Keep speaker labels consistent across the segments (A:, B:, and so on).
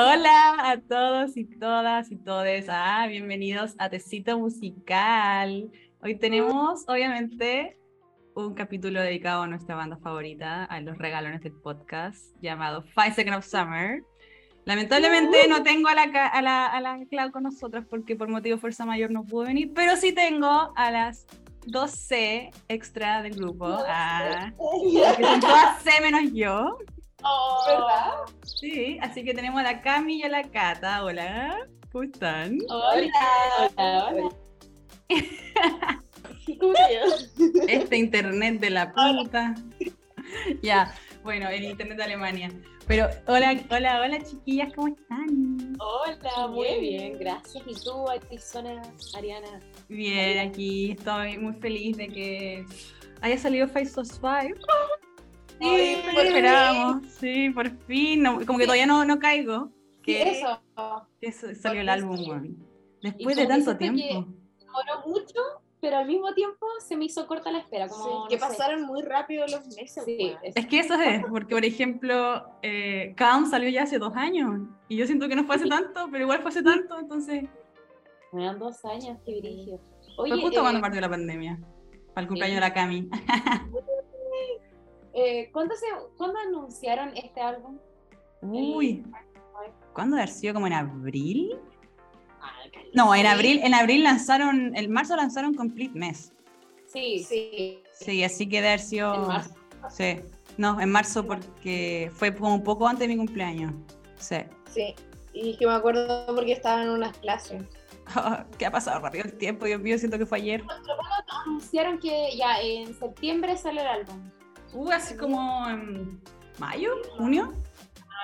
A: Hola a todos y todas y todes. Ah, bienvenidos a Tecito Musical. Hoy tenemos, obviamente, un capítulo dedicado a nuestra banda favorita, a los regalones del podcast, llamado Five Seconds of Summer. Lamentablemente no tengo a la, a la, a la Clau con nosotros porque por motivo de fuerza mayor no pudo venir, pero sí tengo a las 2C extra del grupo, ah, que son todas C menos yo.
B: Oh. ¿Verdad?
A: Sí, así que tenemos a la Cami y a la Cata. Hola, ¿cómo están?
B: Hola. Hola. Hola. ¿Cómo
A: Este internet de la puta. ya, bueno, el internet de Alemania. Pero hola, hola, hola chiquillas, ¿cómo están?
B: Hola, muy bien, gracias. ¿Y tú, Arizona, Ariana?
A: Bien, aquí estoy muy feliz de que haya salido Face of Five. Sí, por esperábamos. Sí, por fin. como que todavía no, no caigo.
B: Que eso?
A: eso salió el álbum, Después de tanto tiempo.
B: Demoró mucho, pero al mismo tiempo se me hizo corta la espera. Como,
C: que pasaron muy rápido los meses.
B: Sí,
A: es que eso es, porque por ejemplo, eh, salió ya hace dos años. Y yo siento que no fue hace tanto, pero igual fue hace tanto, entonces.
B: Me dan dos años, qué brillo.
A: fue justo cuando eh, partió la pandemia. Para el cumpleaños de la Cami.
B: Eh, ¿cuándo, se, ¿Cuándo anunciaron este álbum?
A: Uy, ¿cuándo haber sido? ¿Como en abril? No, en abril, en abril lanzaron, en marzo lanzaron Complete Mess.
B: Sí, sí.
A: Sí, así que de haber sido.
B: En marzo.
A: Sí. No, en marzo porque fue como un poco antes de mi cumpleaños. Sí.
C: Sí. Y que me acuerdo porque estaba en unas clases.
A: ¿Qué ha pasado rápido el tiempo? Dios mío, siento que fue ayer.
B: Anunciaron que ya en septiembre sale el álbum.
A: Uh, así como en mayo, junio.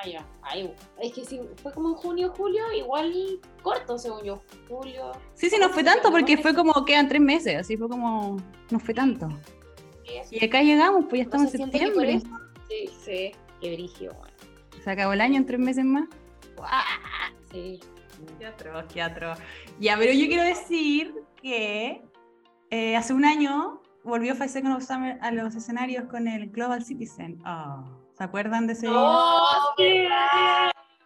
B: Mayo, ay, es que si fue como en junio, julio, igual corto según yo, julio.
A: Sí, sí, no fue tanto porque fue como quedan tres meses, así fue como, no fue tanto. y acá llegamos, pues ya estamos en septiembre.
B: Sí, sí, qué brillo.
A: Se acabó el año en tres meses más.
B: Sí.
A: Qué atroz, qué atroz. Ya, pero yo quiero decir que eh, hace un año volvió Five Seconds of Summer a los escenarios con el Global Citizen. Oh, ¿Se acuerdan de ese día?
B: ¡Oh, sí!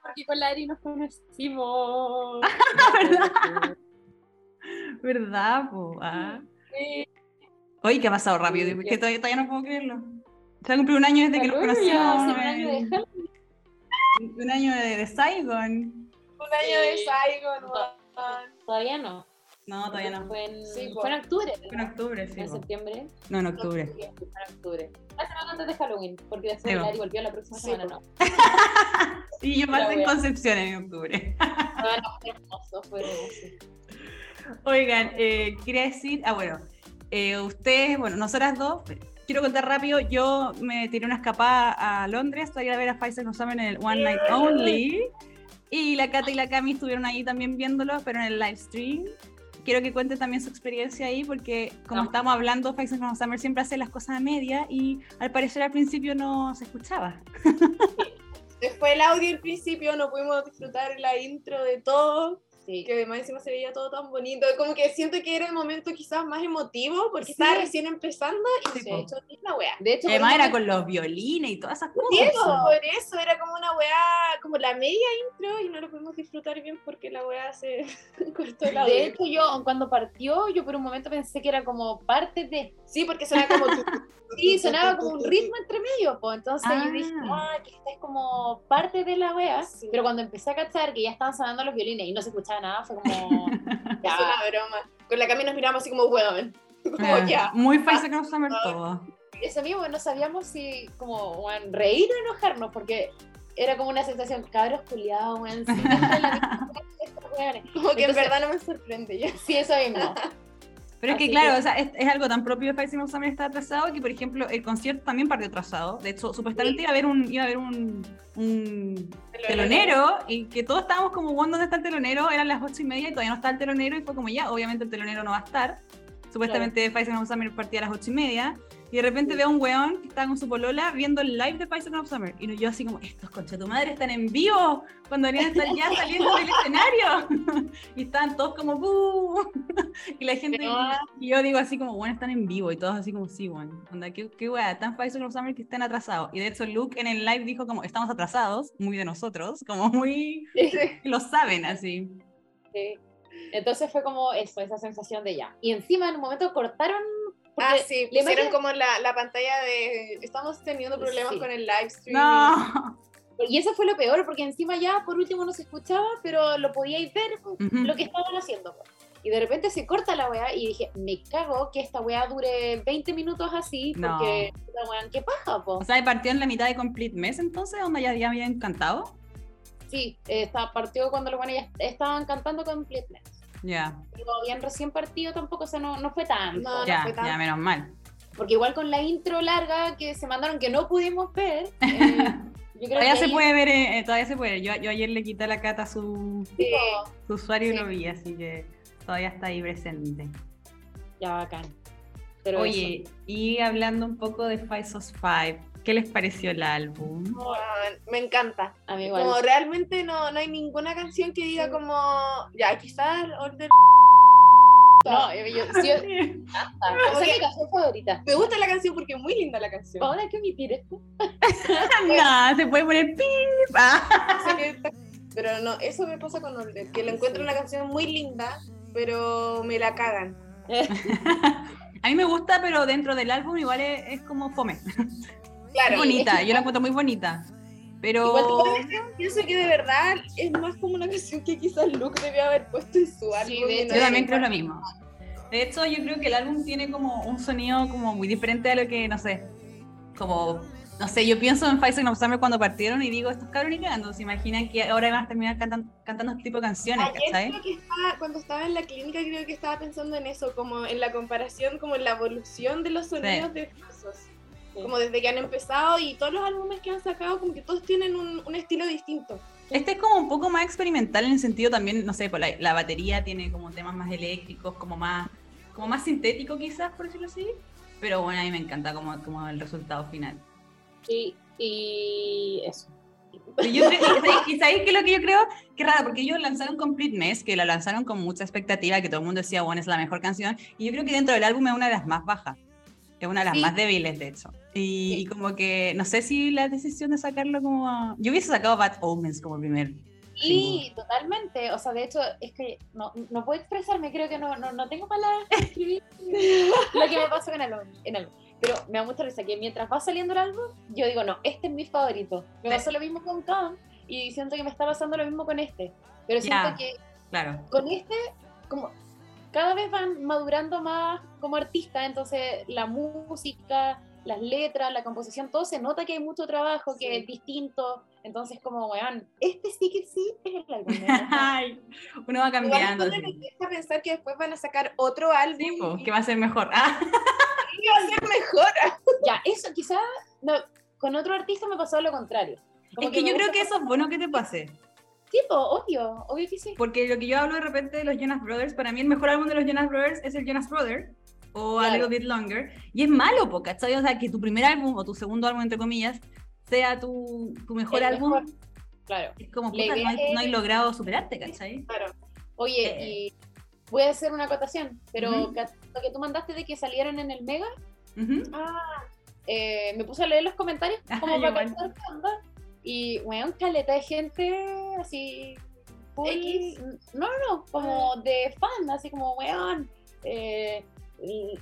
B: Porque con la Ari nos conocimos.
A: ¿Verdad? ¿Verdad, po? Ah.
B: Sí.
A: Oye, ¿qué ha pasado rápido? Que todavía, todavía, no puedo creerlo. Se ha cumplido un año desde que nos conocimos.
B: Un año de
A: Un año de, de Saigon.
C: Un año de Saigon,
B: Todavía no.
A: No, todavía no.
B: Fue en,
C: sí,
B: fue en octubre.
A: Fue en octubre, sí.
B: ¿En septiembre?
A: No, en octubre.
B: fue en octubre. La semana antes de Halloween, porque después sí, Lari volvió la próxima semana, no.
A: sí, yo pasé en Concepción en octubre.
B: bueno, fue hermoso, fue hermoso.
A: Oigan, eh, quería decir, ah, bueno, eh, ustedes, bueno, nosotras dos, quiero contar rápido, yo me tiré una escapada a Londres para ir a ver a Pfizer No Summer en el One Night Only. Y la Cata y la Cami estuvieron ahí también viéndolo, pero en el live stream quiero que cuente también su experiencia ahí, porque como estamos hablando, Faces from Summer siempre hace las cosas a media y al parecer al principio no se escuchaba.
C: Después el audio al principio, no pudimos disfrutar la intro de todo. Que además encima se veía todo tan bonito. Como que siento que era el momento quizás más emotivo porque estaba recién empezando y se ha hecho la weá.
A: De hecho, además era con los violines y todas esas cosas.
C: Sí, por eso era como una weá, como la media intro y no lo pudimos disfrutar bien porque la weá se cortó el audio.
B: De hecho, yo cuando partió, yo por un momento pensé que era como parte de.
C: Sí, porque sonaba como.
B: sí, sonaba como un ritmo entre medio, pues. Entonces yo dije, ah, que esta es como parte de la weá. Pero cuando empecé a cachar que ya estaban sonando los violines y no se escuchaba nada, fue como.
C: ya. Es una broma. Con la Cami nos miramos así como, weón. Como
A: eh,
C: ya.
A: Muy fácil que nos saber todo.
B: Eso mismo, no sabíamos si como bueno, reír o enojarnos, porque era como una sensación, cabros culiados, weón.
C: como que en verdad no me sorprende ya.
B: Sí, eso mismo.
A: Pero es que, claro, O sea, es, es, algo tan propio de Five también está atrasado que, por ejemplo, el concierto también partió atrasado. De hecho, supuestamente iba a haber un, iba a haber un, un telonero y que todos estábamos como, ¿dónde está el telonero? Eran las ocho y media y todavía no está el telonero y fue como ya, obviamente el telonero no va a estar. Supuestamente Faisal of Summer partía a las ocho y media. Y de repente veo a un weón que está con su polola viendo el live de Faisal of Summer. Y yo así como, estos concha tu madre están en vivo cuando deberían estar ya saliendo del escenario. y estaban todos como, ¡buh! y la gente, y yo digo así como, bueno, están en vivo. Y todos así como, sí, bueno, onda, qué, qué wea, tan Faisal of Summer que están atrasados. Y de hecho Luke en el live dijo como, estamos atrasados, muy de nosotros, como muy, lo saben así.
B: Sí. Entonces fue como eso, esa sensación de ya. Y encima en un momento cortaron.
C: Ah, sí, pusieron como la, la, pantalla de. Estamos teniendo problemas con el live stream.
A: No.
B: Y eso fue lo peor, porque encima ya por último no se escuchaba, pero lo podíais ver lo que estaban haciendo. Y de repente se corta la weá y dije, me cago que esta weá dure 20 minutos así, porque la weá, qué paja, po.
A: O sea, partió en la mitad de Complete Mess entonces, donde ya, ya había encantado.
B: Sí, eh, partió cuando los buenos ya estaban cantando Complete Mess.
A: Ya.
B: Digo, habían recién partido tampoco, o sea, no, no fue tanto.
C: No,
A: ya,
C: no fue tanto.
A: ya, menos mal.
B: Porque igual con la intro larga que se mandaron, que no pudimos ver, eh, yo creo
A: todavía
B: que
A: se
B: ahí-
A: puede ver, eh, todavía se puede. Yo, yo ayer le quité la cata a su,
B: Sí,
A: su usuario y lo vi, así que todavía está ahí presente.
B: ya bacán. Pero
A: Oye, y hablando un poco de Five Sos Five, ¿qué les pareció el álbum?
C: Me encanta.
B: a mí igual.
C: Como realmente no, no hay ninguna canción que diga como. Ya, quizás Order.
B: No, yo, yo, sí, yo- ah, esa es
C: que-
B: mi canción favorita.
C: Me gusta la canción porque es muy linda la canción.
B: Ahora hay que omitir esto.
A: no, se puede poner pip.
C: Pero no, eso me pasa con Order, que le encuentro una canción muy linda, pero me la cagan.
A: A mí me gusta, pero dentro del álbum igual es, es como fome.
C: Claro,
A: Es bonita,
B: es que-
A: yo la encuentro muy bonita. Pero
B: Igual
C: pienso que de verdad es más como una canción que quizás Luke debió haber puesto en su álbum.
B: Sí, de hecho,
A: yo también creo lo mismo. De hecho, yo creo que el álbum tiene como un sonido como muy diferente a lo que, no sé, como, no sé, yo pienso en Faisal of Summer cuando partieron y digo, estos cabros ni cagando, se imaginan que ahora van a terminar cantan- cantando este tipo de canciones,
C: Ayer
A: ¿cachai?
C: creo que estaba, cuando estaba en la clínica creo que estaba pensando en eso, como en la comparación, como en la evolución de los sonidos de Fasos.
B: Sí.
C: Como desde que han empezado y todos los álbumes que han sacado, como que todos tienen un, un estilo distinto.
A: Este es como un poco más experimental en el sentido también, no sé, pues la, la batería tiene como temas más eléctricos, como más, como más sintético quizás, por decirlo así. Pero bueno, a mí me encanta como, como el resultado final.
B: Sí, y eso.
A: Pero yo creo, y ¿sabéis- y es lo que yo creo? Qué raro, porque ellos lanzaron Complete Mess, que la lanzaron con mucha expectativa, que todo el mundo decía, bueno, es la mejor canción. Y yo creo que dentro del álbum es una de las más bajas. Es una de las
B: Sí.
A: más débiles, de hecho. Y,
B: Sí.
A: y como que, no sé si la decisión de sacarlo como... Yo hubiese sacado Bad Omens como primer.
B: Sí, totalmente. O sea, de hecho, es que no, no puedo expresarme, creo que no, no, no tengo palabras para escribir lo que me pasó en el, en el Pero me da mucha risa que mientras va saliendo el álbum, yo digo, no, este es mi favorito. Me pasó lo mismo con Khan y siento que me está pasando lo mismo con este. Pero siento que
A: Claro.
B: con este, como cada vez van madurando más como artistas, entonces la música, las letras, la composición, todo se nota que hay mucho trabajo, que
C: Sí.
B: es distinto. Entonces, como, weón, este sí que sí es el álbum. ¿no?
A: Ay, uno va cambiando.
C: Me
A: sí.
C: deja pensar que después van a sacar otro álbum
A: Sí,
C: y
A: que va a ser mejor. Ah,
C: va a ser mejor.
B: ya, eso quizás con otro artista me pasó lo contrario. Como
A: es que
B: me
A: yo creo que eso es bueno que te pase.
B: Tipo, obvio, obvio que sí.
A: Porque lo que yo hablo de repente de los Jonas Brothers, para mí el mejor álbum de los Jonas Brothers es el Jonas Brother o A
B: Claro.
A: Little Bit Longer. Y es malo, po, ¿cachai? O sea, que tu primer álbum o tu segundo álbum, entre comillas, sea tu, tu mejor
B: El
A: álbum.
B: mejor. Claro.
A: Es como, puta, no, hay, no hay
B: es-
A: logrado superarte, ¿cachai?
C: Claro.
B: Oye,
A: Eh.
B: y voy a hacer una acotación, pero lo que tú mandaste de que salieran en el Mega. Ah, eh, me puse a leer los comentarios
A: Ajá,
B: como para qué onda. Y, weón, caleta de gente así. full-
C: X.
B: No, no, no, como de fan, así como, weón. eh,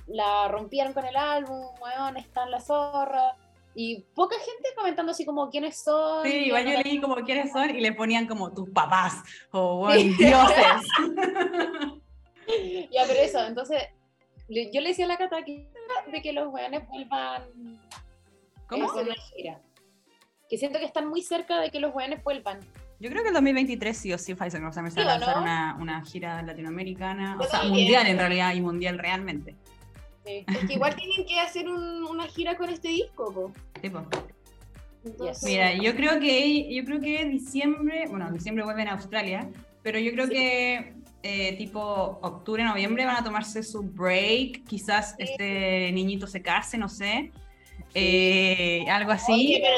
B: la rompieron con el álbum, weón, está en la zorra. Y poca gente comentando así como quiénes son.
A: Sí, igual yo leí como quiénes son y le ponían como tus papás o bueno, dioses.
B: Ya, pero eso, entonces, yo le decía a la Cata que, de que los weones vuelvan
A: ¿Cómo?
B: Es una gira. Que siento que están muy cerca de que los weones vuelvan.
A: Yo creo que el 2023 sí o sí Pfizer
B: ¿Sí
A: va
B: o
A: a lanzar
B: no?
A: una, una gira latinoamericana, o sea,
C: también.
A: mundial en realidad y mundial realmente.
B: Sí.
C: Es que igual tienen que hacer un- una gira con este disco, po.
A: Tipo.
C: Entonces,
A: Mira, yo creo que yo creo que diciembre, bueno, diciembre vuelven a Australia, pero yo creo
C: Sí.
A: que eh, tipo octubre, noviembre, van a tomarse su break. Quizás este niñito se case, no sé. Eh, algo así.
C: Oye, pero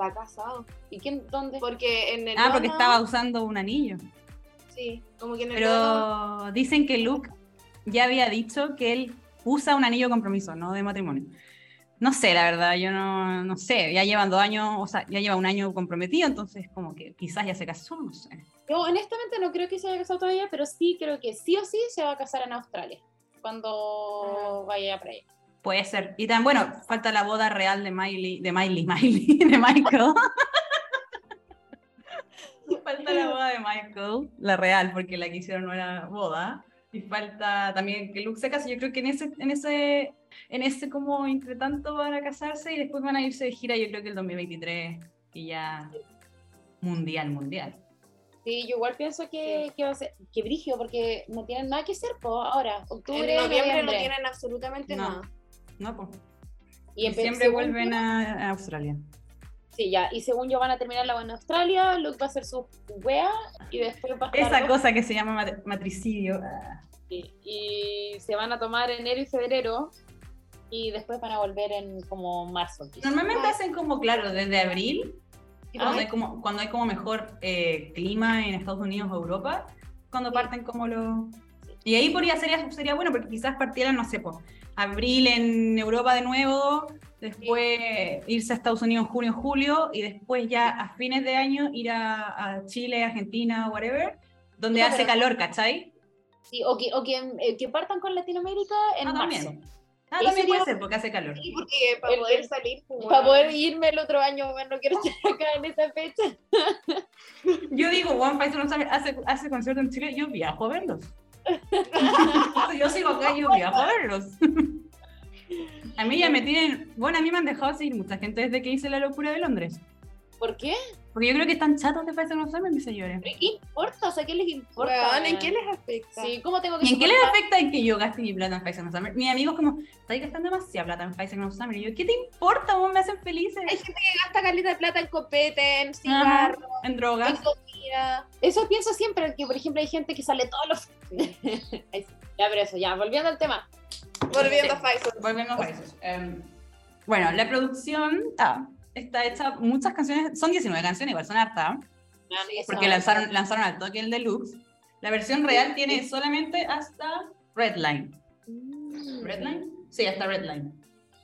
C: está casado.
B: ¿Y quién, dónde?
C: Porque en el.
A: ah, porque estaba usando un anillo.
C: Sí, como que en el.
A: Pero dicen que Luke ya había dicho que él usa un anillo de compromiso, no de matrimonio. No sé, la verdad, yo no, no sé. Ya llevan dos años, o sea, ya lleva un año comprometido, entonces como que quizás ya se casó, no sé.
B: Yo honestamente no creo que se haya casado todavía, pero sí creo que sí o sí se va a casar en Australia cuando vaya para allá.
A: Puede ser. Y también, bueno, falta la boda real de Miley, de Miley, Miley, de Michael. falta la boda de Michael, la real, porque la que hicieron no era boda. Y falta también que Luke se case. Yo creo que en ese, en ese, en ese como entre tanto van a casarse y después van a irse de gira, yo creo que el 2023 y ya mundial, mundial.
B: Sí, yo igual pienso que, que va a ser, que brigio, porque no tienen nada que hacer, pues ahora, octubre,
C: en noviembre no tienen absolutamente
A: No.
C: nada.
A: No, pues.
B: Y
A: Siempre vuelven a, a Australia.
B: Sí, ya, y según yo van a terminar la en Australia, Luke va a hacer su wea, y después va a estar
A: Esa cosa que se llama mat- matricidio. ah.
B: y, se van a tomar enero y febrero, y después van a volver en como marzo.
A: Normalmente hacen como, claro, desde abril, cuando, hay como, cuando hay como mejor eh, clima en Estados Unidos o Europa, cuando parten como los... Y ahí podría sería, sería bueno, porque quizás partieran, no sé, po, abril en Europa de nuevo, después irse a Estados Unidos en junio, julio, y después ya a fines de año ir a, a Chile, Argentina, whatever, donde hace calor, ¿cachai?
B: Sí, o que, o que, eh, que partan con Latinoamérica en
A: Ah,
B: marzo.
A: también. Ah,
B: Eso
A: también puede ser, porque hace calor.
C: Sí, porque para
B: El-
C: poder salir. pues,
B: Para poder irme el otro año, bueno, no quiero estar acá en esa fecha.
A: Yo digo, One Piece no sabe, hace, hace concierto en Chile, yo viajo a verlos. yo sigo acá, yo viajo a verlos. a mí ya me tienen, bueno, a mí me han dejado seguir mucha gente desde que hice la locura de Londres.
B: ¿Por qué?
A: Porque yo creo que están chatos de no saben, mis señores.
B: ¿Pero ¿Qué importa? O sea, ¿qué les importa?
C: Weón, ¿En qué les afecta?
B: Sí, ¿cómo tengo que
A: ¿Y en qué les afecta en que yo gaste mi plata en No Summer? Mis amigos como, estáis gastando demasiada plata en No Summer. Y yo, ¿qué te importa? Vos me hacen felices.
C: Hay gente que gasta caleta de plata en copete, en
A: Ajá,
C: cigarros,
A: en
C: en
A: drogas.
C: comida.
B: Eso pienso siempre, que por ejemplo hay gente que sale todos los... Sí. ya, pero eso, ya, volviendo al tema.
C: Volviendo a Pfizer.
A: Volvemos a eso. Em, bueno, la producción ah, está hecha, muchas canciones, son 19 canciones, igual son hartas, porque lanzaron, lanzaron al toque el deluxe. La versión real tiene solamente hasta Redline.
B: Mm.
A: ¿Redline? Sí, hasta Redline.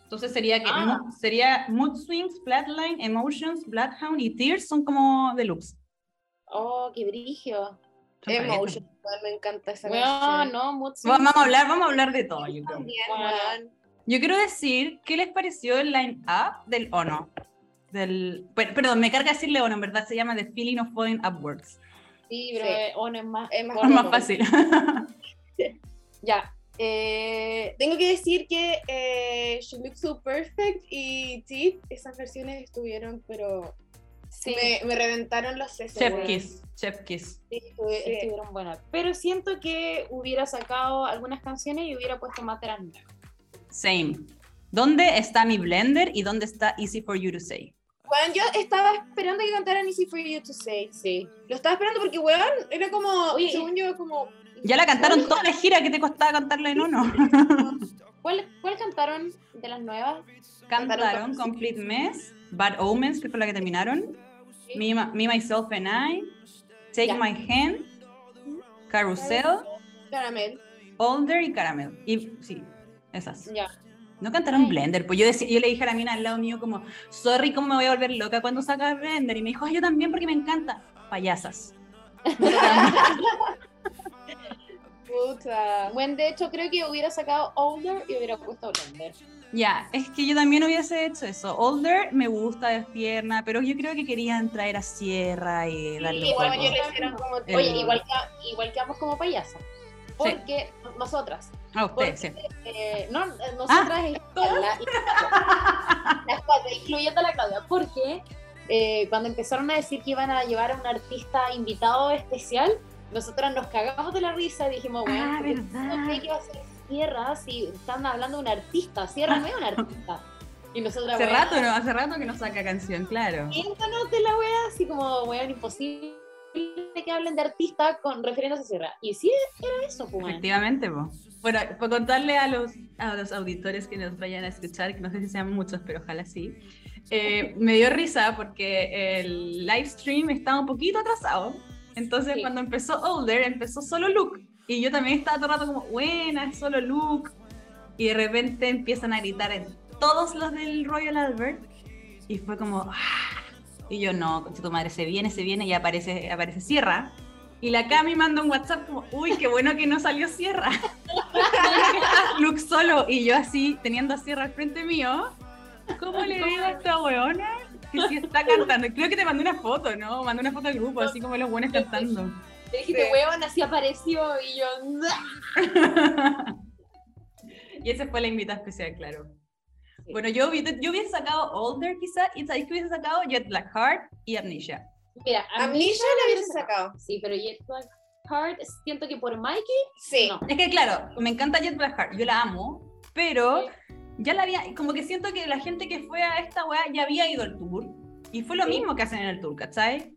A: Entonces sería que
B: Ah.
A: mo- sería Mood Swings, Flatline, Emotions, Bloodhound y Tears son como deluxe.
B: Oh, qué brigio.
A: Son
C: Emotion.
A: parejas.
C: weón, Me encanta esa
B: Weón,
C: canción.
B: no, Mood
A: Vamos a hablar, vamos a hablar de todo, yo creo.
C: También,
B: Bueno.
C: weón.
A: Yo quiero decir, ¿qué les pareció el line-up del Ono? Del, per- perdón, me carga decirle Ono, en verdad se llama The Feeling of Falling Upwards.
B: Sí, pero
C: Sí.
B: Ono es más...
C: Es más
A: Es
B: corto.
A: más fácil.
B: Ya.
C: Eh, tengo que decir que eh, She Looks So Perfect y Teeth, esas versiones estuvieron, pero
B: Sí,
C: me, me reventaron los sesos.
A: Chef
C: weón.
A: Kiss, Chef Kiss.
B: sí, estuvieron buenas. Pero siento que hubiera sacado algunas canciones y hubiera puesto más nuevas.
A: Same. ¿Dónde está mi blender y dónde está Easy for You to Say?
C: Weón, yo estaba esperando que cantaran Easy for You to Say.
B: Sí.
C: Lo estaba esperando porque, weón, era como,
B: Oye,
C: según yo, como...
A: Ya la cantaron toda la gira, ¿qué te costaba cantarla en Ono?
B: ¿Cuál, ¿Cuál cantaron de las nuevas?
A: Cantaron Complete Mess, Bad Omens, que fue la que terminaron, Me, Myself and I, Take. My Hand, Carousel,
C: Caramel.
A: Older y Caramel. Y sí, esas.
B: Ya.
A: No cantaron
B: Ay.
A: Blender, pues yo, decía, yo le dije a la mina al lado mío como, sorry, ¿cómo me voy a volver loca cuando saca Blender? Y me dijo, "Ay, yo también porque me encanta. Payasas.
C: Puta.
B: Bueno, de hecho, creo que hubiera sacado Older y hubiera puesto Blender.
A: Ya, es que yo también hubiese hecho eso. Older me gusta, es tierna, pero yo creo que querían traer a Sierra y darle
C: Sí, le hicieron como...
A: El-
B: Oye, igual, que, igual quedamos como payasas. Porque nosotras,
A: A usted, sí.
B: eh, no, nosotras,
A: Ah,
B: eh, la- la- las cuatro, incluyendo a la Claudia, porque eh, cuando empezaron a decir que iban a llevar a un artista invitado especial, nosotras nos cagamos de la risa y dijimos, bueno,
A: Ah,
B: ¿por qué
A: verdad.
B: no cree que va a ser Sierra si están hablando de un artista? Sierra no es un artista. Y nosotras,
A: Hace
B: weón,
A: rato, ¿no? Hace rato que no saca canción, claro.
B: Siéntanos de la wea, así como, weón, imposible que hablen de artista con refiriéndose a Sierra. Y sí, era eso, pues.
A: Efectivamente, pues. Bueno, por contarle a los, a los auditores que nos vayan a escuchar, que no sé si sean muchos, pero ojalá sí, eh, me dio risa porque el live stream estaba un poquito atrasado. Entonces, cuando empezó Older, empezó solo Luke. Y yo también estaba todo el rato como, buena, es solo Luke. Y de repente empiezan a gritar en todos los del Royal Albert. Y fue como, ¡ah! Y yo, no, tu madre, se viene, se viene, y aparece, aparece Sierra. Y la Cami manda un WhatsApp como, uy, qué bueno que no salió Sierra. Luke solo. Y yo así, teniendo a Sierra al frente mío, ¿cómo le digo a esta weona? Que sí está cantando. Creo que te mandé una foto, ¿no? Mandé una foto al grupo, así como los buenos cantando.
B: Le dijiste, weón, así apareció y yo.
A: y esa fue la invitada especial, claro. Bueno, yo, yo hubiese sacado Older quizá, y sabéis que hubiese sacado Jet Black Heart y Amnesia.
B: Mira,
C: Amnesia, la hubiese sacado.
B: Sí, pero Jet Black Heart, siento que por Mikey.
C: Sí.
A: Es que claro, me encanta Jet Black Heart, yo la amo, pero ya la había, como que siento que la gente que fue a esta weá ya había ido al tour, y fue lo mismo que hacen en el tour, ¿cachai?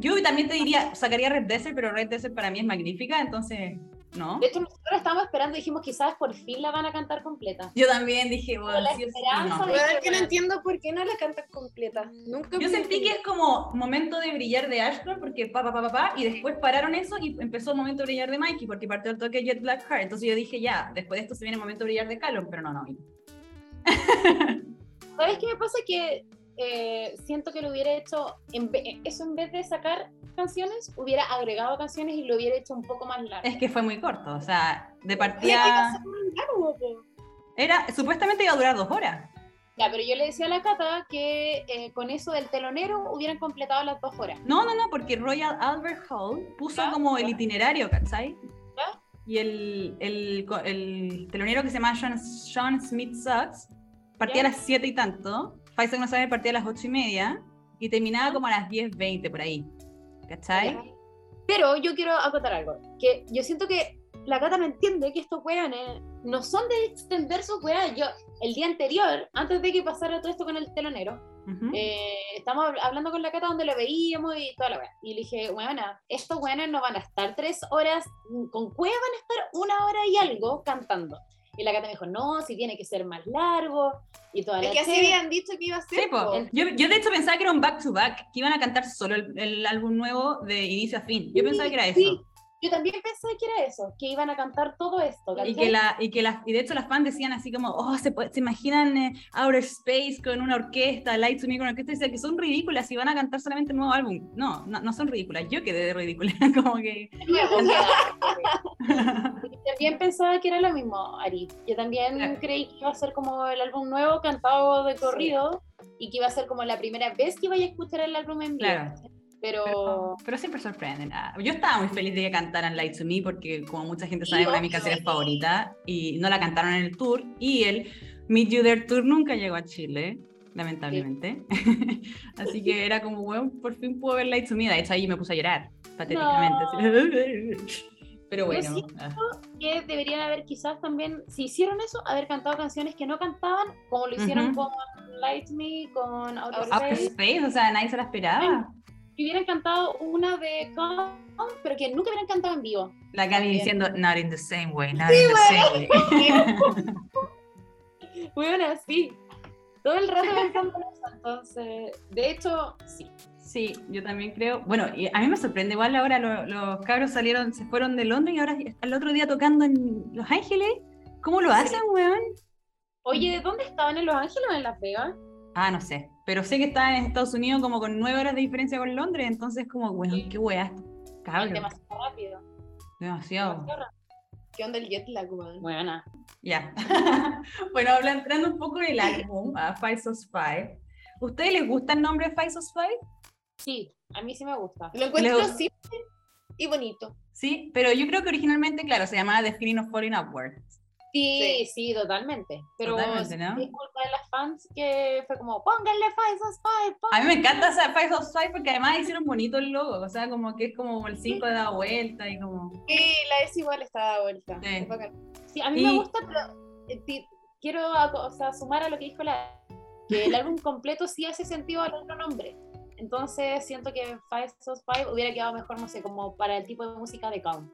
A: Yo también te diría, sacaría Red Desert, pero Red Desert para mí es magnífica, entonces ¿no?
B: De hecho, nosotros estábamos esperando y dijimos quizás por fin la van a cantar completa.
A: Yo también dije, bueno,
C: sí, no. es que no entiendo por qué no la cantan completa. Nunca
A: Yo sentí que es como momento de brillar de Ashton, porque pa, pa, pa, pa, pa, y después pararon eso y empezó el momento de brillar de Mikey, porque partió el toque Jet Black Heart. Entonces yo dije, ya, después de esto se viene el momento de brillar de Callum, pero no, no.
B: ¿Sabes qué me pasa? Que eh, siento que lo hubiera hecho, en eso en vez de sacar canciones, hubiera agregado canciones y lo hubiera hecho un poco más largo.
A: Es que fue muy corto, o sea, de partida... Era, supuestamente iba a durar dos horas.
B: Ya, pero yo le decía a la Cata que eh, con eso del telonero hubieran completado las dos horas.
A: No, no, no, porque Royal Albert Hall puso como el itinerario, ¿cachai? Y el, el, el, telonero que se llama Sean, Smith Sucks partía a las siete y tanto Faisal no sabe partía a las ocho y media y terminaba como a las 10, 20 por ahí. ¿Cachai?
B: Pero yo quiero acotar algo, que yo siento que la gata no entiende que estos weones no son de extender sus weas. Yo, el día anterior, antes de que pasara todo esto con el telonero, eh, estamos hablando con la cata donde lo veíamos y toda la wea. Y le dije, weona, estos weones no van a estar tres horas, con cueva van a estar una hora y algo cantando. Y la Cata me dijo, no, si tiene que ser más largo. Y toda
C: es que así habían dicho que iba a ser.
A: Sí, yo, yo, de hecho pensaba que era un back to back, que iban a cantar solo el, álbum nuevo de inicio a fin. Yo pensaba que era eso.
B: Yo también pensé que era eso, que iban a cantar todo esto.
A: Y que, la, y que la, y de hecho las fans decían así como, oh, se, se imaginan eh, Outer Space con una orquesta, Light to Me con una orquesta, y decía que son ridículas y van a cantar solamente un nuevo álbum. No, no, no son ridículas, yo quedé de ridícula, como que...
B: también pensaba que era lo mismo, Ari. Yo también creí que iba a ser como el álbum nuevo cantado de corrido y que iba a ser como la primera vez que iba a escuchar el álbum en vivo. Claro. Pero...
A: pero... siempre sorprenden. Ah, yo estaba muy feliz de que cantaran Light to Me porque como mucha gente sabe, una de mis canciones favoritas y no la cantaron en el tour y el Meet You There Tour nunca llegó a Chile, lamentablemente. Así que era como, bueno, por fin puedo ver Light to Me. De hecho ahí me puse a llorar, patéticamente. Pero bueno.
B: Ah. que deberían haber quizás también, si hicieron eso, haber cantado canciones que no cantaban, como lo hicieron con Light Me, con Outer Space.
A: Space. O sea, nadie se la esperaba
B: hubieran cantado una de pero que nunca hubieran cantado en vivo.
A: La Gaby diciendo, not in the same way, not in the same way.
B: bueno, sí. Todo el rato encanta eso, entonces, de hecho, sí.
A: Sí, yo también creo. Bueno, y a mí me sorprende igual ahora los, cabros salieron, se fueron de Londres y ahora el otro día tocando en Los Ángeles. ¿Cómo lo hacen, weón?
B: Oye, ¿de dónde estaban en Los Ángeles o en Las Vegas?
A: Ah, no sé. Pero sé que está en Estados Unidos como con nueve horas de diferencia con Londres, entonces como, bueno, qué weá,
B: cabrón. Demasiado rápido.
A: Demasiado.
C: ¿Qué onda el jet lag, weón?
A: Bueno, ya. bueno, hablando entrando un poco del álbum, uh, Five Sos Five. ¿Ustedes les gusta el nombre Five Sos Five?
B: Sí, a mí sí me gusta.
C: Lo encuentro simple y bonito.
A: Sí, pero yo creo que originalmente, claro, se llamaba The Feeling of Falling Upward.
B: Sí, sí, totalmente. Pero totalmente, ¿no? es culpa de las fans que fue como, pónganle Five of Five.
A: A mí me encanta esa Five of Five porque además hicieron bonito el logo. O sea, como que es como el 5 de da vuelta y como.
C: Sí, la S igual está dada vuelta.
B: Sí, a mí me gusta, pero eh, quiero o sea, sumar a lo que dijo la. que el álbum completo sí hace sentido al otro nombre. entonces siento que Five Sos Five hubiera quedado mejor, no sé, como para el tipo de música de Count.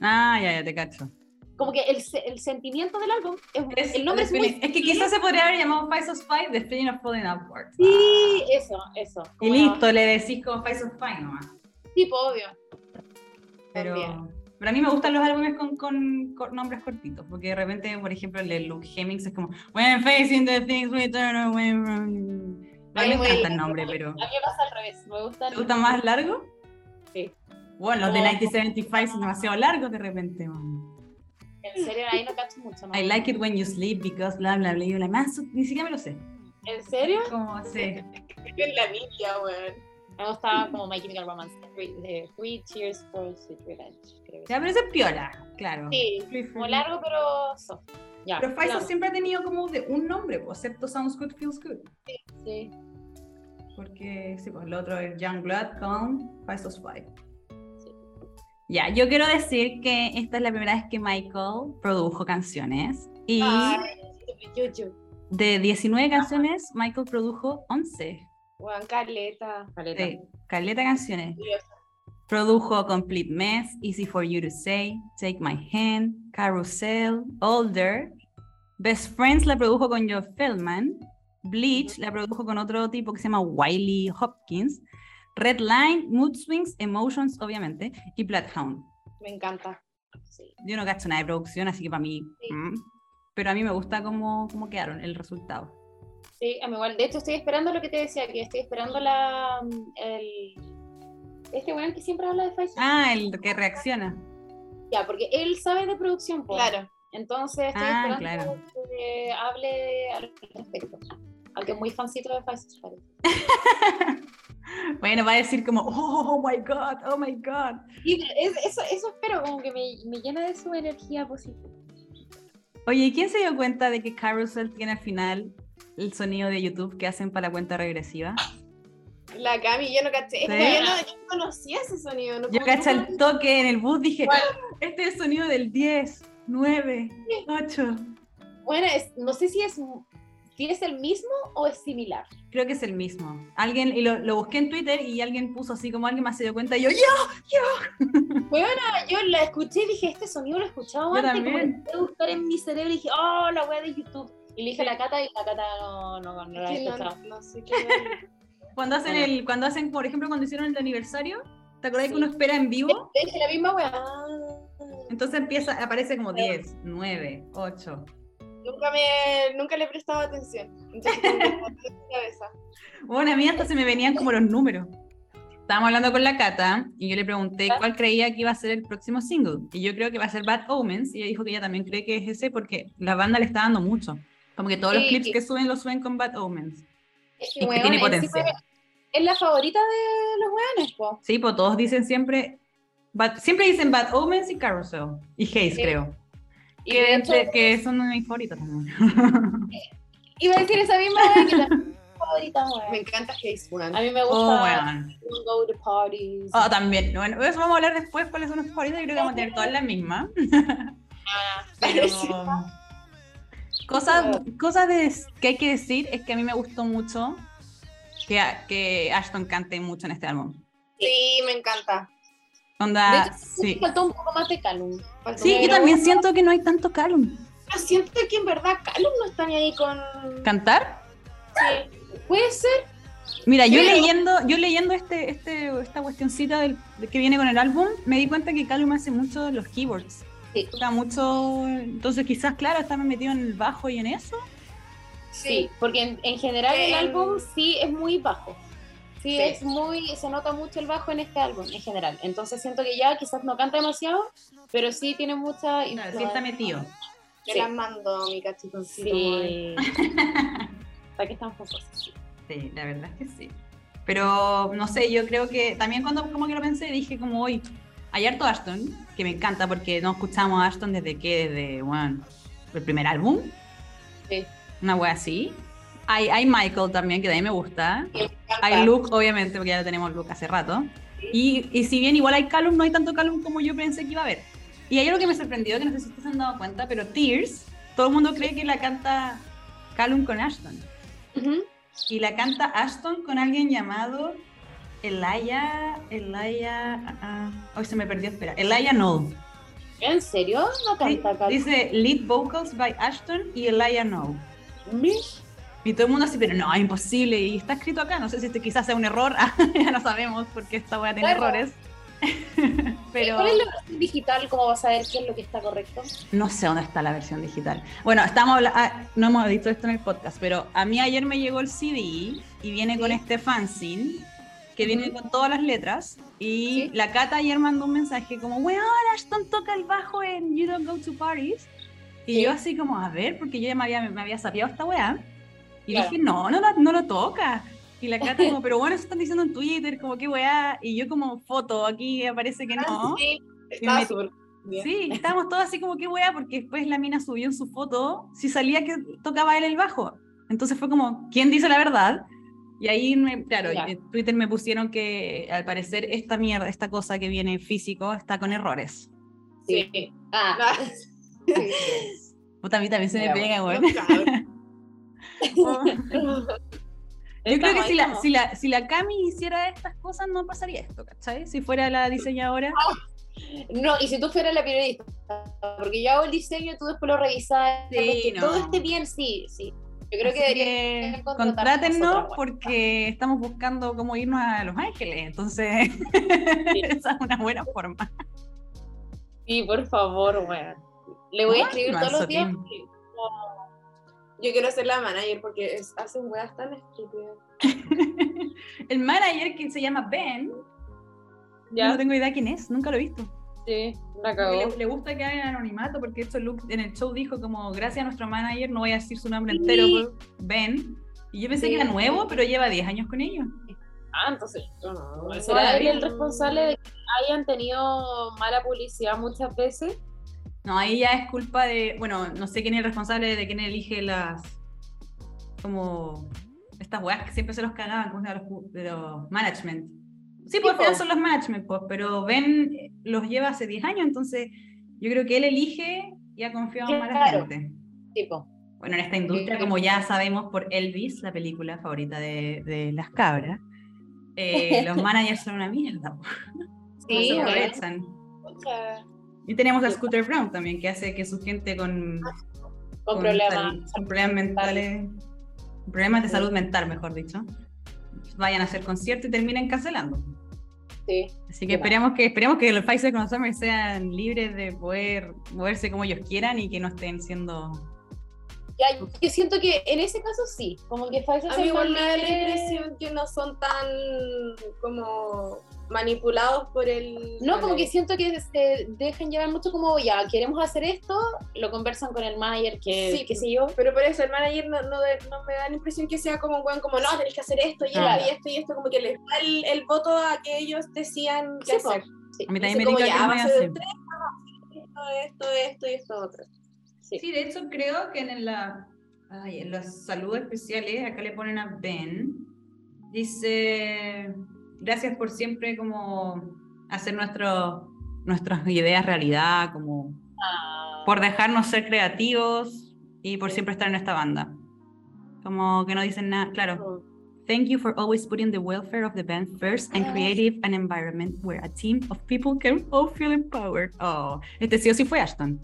A: Ah, ya, ya te cacho.
B: Como que el, el sentimiento del álbum, es, el nombre es,
A: muy es que quizás se podría haber llamado Five Sos Five, The Feeling of Falling Upward.
B: Sí, eso, eso.
A: Y listo, le decís como Five Sos Five nomás.
B: Tipo, obvio.
A: Pero... Pero a mí me gustan los álbumes con, con, nombres cortitos, porque de repente, por ejemplo, el de Luke Hemmings es como When facing the things we turn away from A mí me encanta el nombre, pero... A
B: mí me pasa al revés, me gusta...
A: ¿Te gusta más largo?
B: Sí.
A: Bueno, los de 1975 son demasiado largos de repente,
B: En serio, ahí no cacho mucho.
A: I like it when you sleep because bla bla bla. Y la más, ni siquiera me lo sé.
B: ¿En serio?
A: Como sé.
C: en la Biblia, weón.
B: Me gustaba como My Chemical Romance, Three, three Tears for Sweet Revenge. Creo
A: ya, pero ese es piola, claro.
B: Sí, como largo, pero soft.
A: Ya, pero Faisal siempre ha tenido como de un nombre, excepto Sounds Good, Feels Good.
B: Sí, sí.
A: Porque sí, pues el otro es Young Blood con Faisal Five. Ya, yo quiero decir que esta es la primera vez que Michael produjo canciones. Y
B: Ay,
A: de 19 canciones, Michael produjo 11.
C: Juan Caleta.
B: Caleta. Sí,
A: Caleta canciones. Produjo Complete Mess, Easy for You to Say, Take My Hand, Carousel, Older. Best Friends la produjo con Joe Feldman. Bleach la produjo con otro tipo que se llama Wiley Hopkins. Red Line, Mood Swings, Emotions, obviamente, y Bloodhound.
B: Me encanta.
A: Yo no gasto nada de producción, así que para mí. Mm, pero a mí me gusta cómo, cómo quedaron el resultado.
B: Sí, a mí igual. De hecho, estoy esperando lo que te decía, que estoy esperando la, el, este weón que siempre habla de Pfizer.
A: Ah, el que reacciona.
B: Ya, porque él sabe de producción,
C: Claro.
B: Entonces estoy
A: ah,
B: esperando que hable al respecto. Aunque es muy fancito de Pfizer,
A: bueno, va a decir como, oh, oh, my God, oh my God.
B: Y eso, eso espero, como que me, me llena de su energía positiva.
A: Oye, ¿quién se dio cuenta de que Carousel tiene al final el sonido de YouTube que hacen para la cuenta regresiva.
C: La Cami, yo no caché. Yo, no, conocía ese sonido.
A: yo caché el toque en el bus, dije, este es el sonido del 10, 9, 8.
B: Bueno, no sé si es, si es el mismo o es similar.
A: Creo que es el mismo. Alguien, y lo, busqué en Twitter y alguien puso así como alguien más se dio cuenta y yo, yo, yo.
B: Bueno, yo la escuché y dije, este sonido lo he escuchado
A: yo antes. También.
B: Como buscar en mi cerebro y dije, oh, la wea de YouTube. Y le dije a la Cata y la Cata no, no, no la había escuchado. No, sé qué
A: cuando hacen el, cuando hacen, por ejemplo, cuando hicieron el aniversario, ¿te acuerdas que uno espera en vivo?
B: Es la misma weá.
A: Entonces empieza, aparece como 10, 9, 8.
C: Nunca me, nunca le he prestado atención. Entonces,
A: bueno, a mí hasta se me venían como los números. Estábamos hablando con la Cata y yo le pregunté cuál creía que iba a ser el próximo single. Y yo creo que va a ser Bad Omens. Y ella dijo que ella también cree que es ese porque la banda le está dando mucho. Como que todos los clips que suben los suben con Bad Omens.
B: Es que, tiene potencia. Es la favorita de los weones, po.
A: Sí, pues todos dicen siempre. siempre dicen Bad Omens y Carousel. Y Haze, creo. Y que, que son mis favoritos también.
B: Iba a decir esa misma wea favorita,
C: Me encanta Haze,
B: weón. A mí me gusta. Oh, weón. Go to parties.
A: Oh, también. Bueno, eso vamos a hablar después cuáles son los favoritos. Yo creo que vamos a tener todas las mismas. Ah, pero. Cosas, cosas de, que hay que decir es que a mí me gustó mucho que, que Ashton cante mucho en este álbum.
C: Sí, me encanta.
A: Onda,
B: de hecho, sí. faltó un poco más de Calum.
A: Sí, yo también siento que no hay tanto Calum.
C: Pero siento que en verdad Calum no está ni ahí con...
A: ¿Cantar?
C: Sí, puede ser.
A: Mira, yo leyendo, yo leyendo este, este, esta cuestioncita del, que viene con el álbum, me di cuenta que Calum hace mucho los keyboards.
B: Sí.
A: Toca mucho, entonces quizás, claro, está metido en el bajo y en eso.
B: Sí, porque en, general el álbum sí es muy bajo. Sí, es muy, se nota mucho el bajo en este álbum en general. Entonces siento que ya quizás no canta demasiado, pero sí tiene mucha.
A: Claro, sí está metido.
C: Te las mando, mi cachito.
B: Sí. ¿Para qué están focos?
A: Sí, la verdad es que sí. Pero no sé, yo creo que también cuando como que lo pensé dije como hoy, hay harto Ashton, que me encanta porque no escuchamos a Ashton desde que, desde, bueno, el primer álbum.
B: Sí.
A: Una wea así. Hay, hay Michael también, que de ahí me gusta. hay Luke, obviamente, porque ya tenemos Luke hace rato. Y, y, si bien igual hay Callum, no hay tanto Callum como yo pensé que iba a haber. Y hay algo que me sorprendió, que no sé si ustedes se han dado cuenta, pero Tears, todo el mundo cree que la canta Callum con Ashton. Y la canta Ashton con alguien llamado Elaya, Elaya, ah, ah, hoy se me perdió, espera, Elaya No.
B: ¿En serio? No canta acá.
A: Dice lead vocals by Ashton y Elaya No. Y todo el mundo así, pero no, es imposible. Y está escrito acá, no sé si este quizás sea un error, ya no sabemos porque esta voy a tener errores.
B: pero... ¿Cuál es la versión digital? ¿Cómo vas a ver qué es lo que está correcto?
A: No sé dónde está la versión digital. Bueno, estamos ah, no hemos dicho esto en el podcast, pero a mí ayer me llegó el CD y viene con este fanzine que viene con todas las letras. Y la Cata ayer mandó un mensaje como, weón, Ashton toca el bajo en You Don't Go to Parties. Y yo así como, a ver, porque yo ya me había, me había sapiado esta weá. Y dije, no, no, no lo toca. Y la Cata como, pero bueno, eso están diciendo en Twitter, como que weá. Y yo como, foto, aquí aparece que no.
C: Ah, sí, estaba súper
A: Sí, estábamos todos así como, qué weá, porque después la mina subió en su foto si salía que tocaba él el bajo. Entonces fue como, ¿quién dice la verdad? Y ahí, claro, en Twitter me pusieron que al parecer esta mierda, esta cosa que viene físico, está con errores.
B: Sí. Ah. ah.
A: Puta, a mí también se me pega, güey. Yo creo que si la, si, la, si la Cami hiciera estas cosas, no pasaría esto, ¿cachai? Si fuera la diseñadora.
B: No, y si tú fueras la periodista, porque yo hago el diseño, tú después lo revisas, sí, todo esté bien, sí, sí. Yo creo que deberían
A: contrátennos porque estamos buscando cómo irnos a Los Ángeles, entonces esa es una buena forma.
B: Sí, por favor, bueno. Le voy a escribir todos los días.
C: Yo quiero ser la manager porque es, hacen weas tan estúpidas.
A: El manager que se llama Ben, ¿Ya? no tengo idea quién es, nunca lo he visto.
B: Sí, la cagó.
A: Le, gusta que hagan anonimato porque esto Luke en el show dijo como gracias a nuestro manager, no voy a decir su nombre entero, Ben. Y yo pensé que era nuevo, pero lleva 10 años con ellos.
B: Ah, entonces, no, ¿será él el responsable de que hayan tenido mala publicidad muchas veces?
A: No, ahí ya es culpa de, bueno, no sé quién es el responsable de quién elige las, como, estas weas que siempre se los cagaban, como los, de los management Sí, pues al son los management, pues, pero Ben los lleva hace 10 años, entonces yo creo que él elige y ha confiado la gente.
B: Tipo.
A: Bueno, en esta industria, como ya sabemos por Elvis, la película favorita de, de las cabras, eh, los managers son una mierda.
B: Sí, se
A: aprovechan. Y tenemos a Scooter Brown también, que hace que su gente con,
B: con, problemas,
A: con problemas mentales, problemas de salud mental, mejor dicho, vayan a hacer conciertos y terminen cancelando.
B: Sí.
A: Así que esperemos que esperemos que los Pfizer con Summer sean libres de poder moverse como ellos quieran y que no estén siendo
B: ya, yo siento que en ese caso sí, como que Pfizer
C: A mí igual me da la impresión que no son tan como manipulados por el...
B: No, como que siento que se dejan llevar mucho como, ya, queremos hacer esto, lo conversan con el manager, que sí, qué sé yo.
C: Pero por eso el manager no, no, no me da la impresión que sea como, bueno, como, no, tenés que hacer esto y, esto y esto, como que les da el, el, voto a que ellos decían qué hacer.
A: A mí también me dijo que
C: esto, esto, esto y esto otro.
A: Sí. sí, de hecho creo que en la, ay, en las saludos especiales, acá le ponen a Ben, dice gracias por siempre como hacer nuestro, nuestras ideas realidad, como ah. por dejarnos ser creativos y por siempre estar en esta banda. Como que no dicen nada, claro. Thank you for always putting the welfare of the band first and creative an environment where a team of people can all feel empowered. Oh, este sí o sí fue Ashton.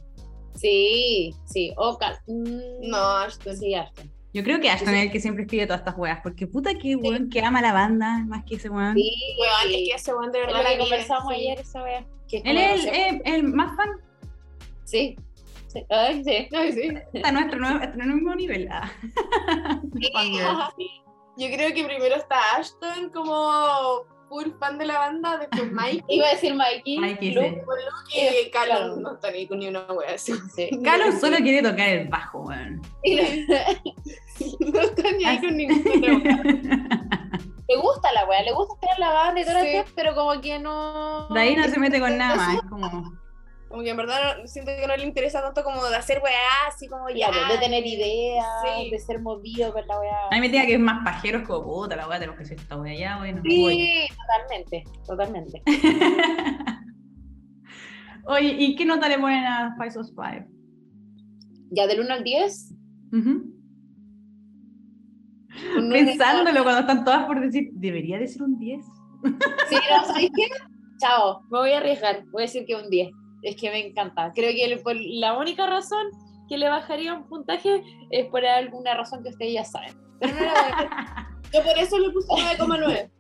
B: Sí, sí, o
C: mm, No, Ashton.
B: Sí, Ashton.
A: Yo creo que Ashton es el que siempre escribe todas estas weas, porque puta que weón que ama la banda más que ese weón.
C: Sí, weón, es que ese weón de verdad.
B: la que conversamos ayer, esa wea.
A: Él es el, el, más fan.
B: Sí. Sí. Ay, sí.
A: Ay, sí. Está nuestro, nuestro, nuestro mismo nivel. Ah.
C: Yo creo que primero está Ashton como full fan de la banda, después Mike.
B: Iba a decir Mikey.
A: Mikey
C: Luke, sí. Luke y Callum no está ni con ni una wea así.
A: Sí. Callum solo quiere tocar el bajo, weón.
C: no está ni ahí con ninguna wea.
B: Le gusta la wea, le gusta estar en la banda y todo sí. eso, pero como que no.
A: De ahí no se mete con nada más, es como
C: como que en verdad siento que no le interesa tanto como de hacer weá, así como ya.
B: de tener ideas, de ser movido por la weá.
A: A mí me diga que es más pajero, como puta, la weá, tenemos que hacer esta weá ya, bueno.
B: Sí, totalmente, totalmente.
A: Oye, ¿y qué nota le ponen a Five of Five?
B: ¿Ya del 1 al 10?
A: Pensándolo cuando están todas por decir, ¿debería de ser un 10?
B: Sí, no, ¿sabes qué? Chao, me voy a arriesgar. Voy a decir que un 10. Es que me encanta. Creo que por la única razón que le bajaría un puntaje es por alguna razón que ustedes ya saben.
C: Yo por eso le puse 9,9.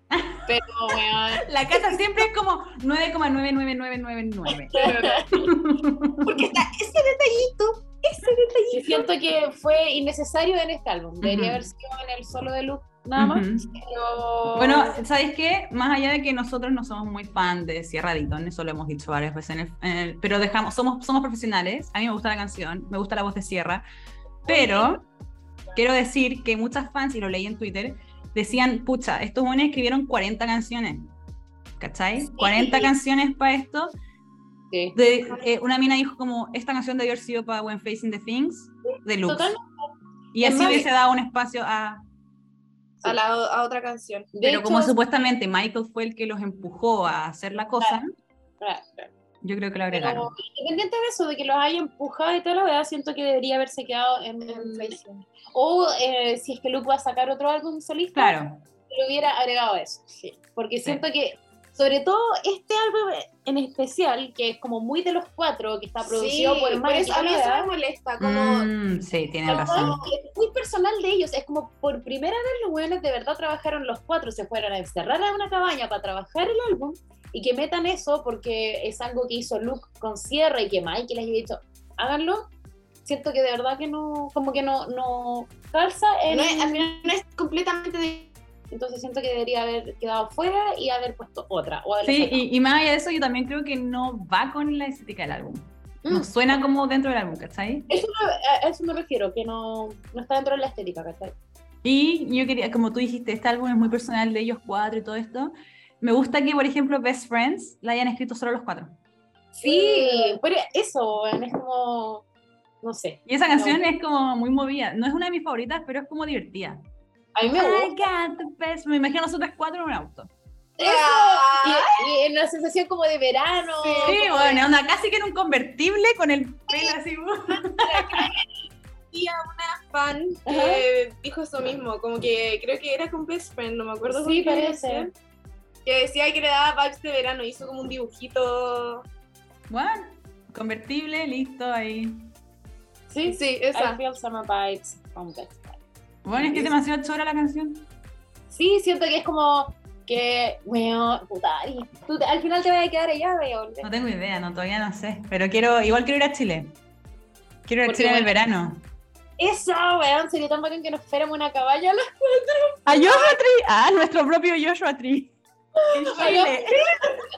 B: Pero, weón.
A: La casa siempre es como 9,99999.
C: Porque está ese detallito. Ese detallito.
B: Sí, siento que fue innecesario en este álbum. Debería
A: Ujú.
B: haber sido en el solo de Luke nada más.
A: Ujú.
B: Pero...
A: Bueno, ¿sabes qué? Más allá de que nosotros no somos muy fan de Sierra Dayton, eso lo hemos dicho varias veces en el, en el- pero dejamos, somos, somos profesionales, a mí me gusta la canción, me gusta la voz de Sierra, pero quiero decir que muchas fans, y lo leí en Twitter, decían, pucha, estos jóvenes escribieron 40 canciones, ¿cachai? 40 canciones para esto.
B: Sí.
A: De, eh, una mina dijo como, esta canción debió haber sido para When Facing the Things, de Lux.
B: Totalmente.
A: Y así hubiese dado un espacio a...
C: A, la, a otra canción.
B: De
A: Pero como supuestamente Michael fue el que los empujó a hacer la cosa,
B: claro, claro.
A: yo creo que lo
B: Pero
A: agregaron.
B: independiente de eso, de que los haya empujado y toda la verdad, siento que debería haberse quedado en,
C: En Facebook.
B: O eh, si es que Luke va a sacar otro álbum solista,
A: Claro,
B: le hubiera agregado eso. Sí. Porque siento que, sobre todo este álbum en especial, que es como muy de los cuatro, que está producido
C: Sí,
B: por
C: por
B: Mike
C: eso a mí eso me molesta. Como,
A: Mm, sí, tiene
B: Como
A: razón.
B: Es muy personal de ellos, es como por primera vez los buenos de verdad trabajaron los cuatro, se fueron a encerrar en una cabaña para trabajar el álbum y que metan eso porque es algo que hizo Luke con Sierra y que Mike les había dicho, háganlo. Siento que de verdad que no, como que no, no calza en...
C: no es, al final no es completamente
B: Entonces siento que debería haber quedado fuera y haber puesto otra. O
A: Sí, y, y más allá de eso, yo también creo que no va con la estética del álbum. No
B: Mm.
A: suena como dentro del álbum, ¿cachai?
B: Eso a eso me refiero, que no, no está dentro de la estética, ¿cachai?
A: Y yo quería, como tú dijiste, este álbum es muy personal de ellos cuatro y todo esto. Me gusta que, por ejemplo, Best Friends la hayan escrito solo los cuatro.
B: Sí, pero eso, es como, no sé,
A: Y esa canción es como muy movida. No es una de mis favoritas, pero es como divertida.
B: A mí me
A: I
B: gusta.
A: got the best. Me imagino nosotras cuatro en un auto.
B: Eso,
C: Ah.
B: y, y en una sensación como de verano.
C: Sí,
A: bueno, onda casi que en un convertible con el pelo así.
C: Y a una fan que dijo eso mismo, como que creo que era con Best Friend, no me acuerdo.
B: Sí, parece.
C: Que decía que le daba vibes de verano, hizo como un dibujito.
A: Bueno, convertible, listo ahí.
B: Sí,
C: Sí,
B: I
C: esa.
B: feel summer vibes from Best Friend.
A: Bueno, es que es demasiado chora la canción.
B: Sí, siento que es como que, bueno, puta, tú te- al final te vas a quedar allá, veo.
A: No tengo idea, no, todavía no sé. Pero quiero, igual quiero ir a Chile. Quiero ir a Chile en el
B: bueno,
A: verano.
B: Eso, weón, sería tan bacán que nos fuéramos a una cabaña. ¿no?
A: ¿A Joshua Tree? Ah, nuestro propio Joshua Tree.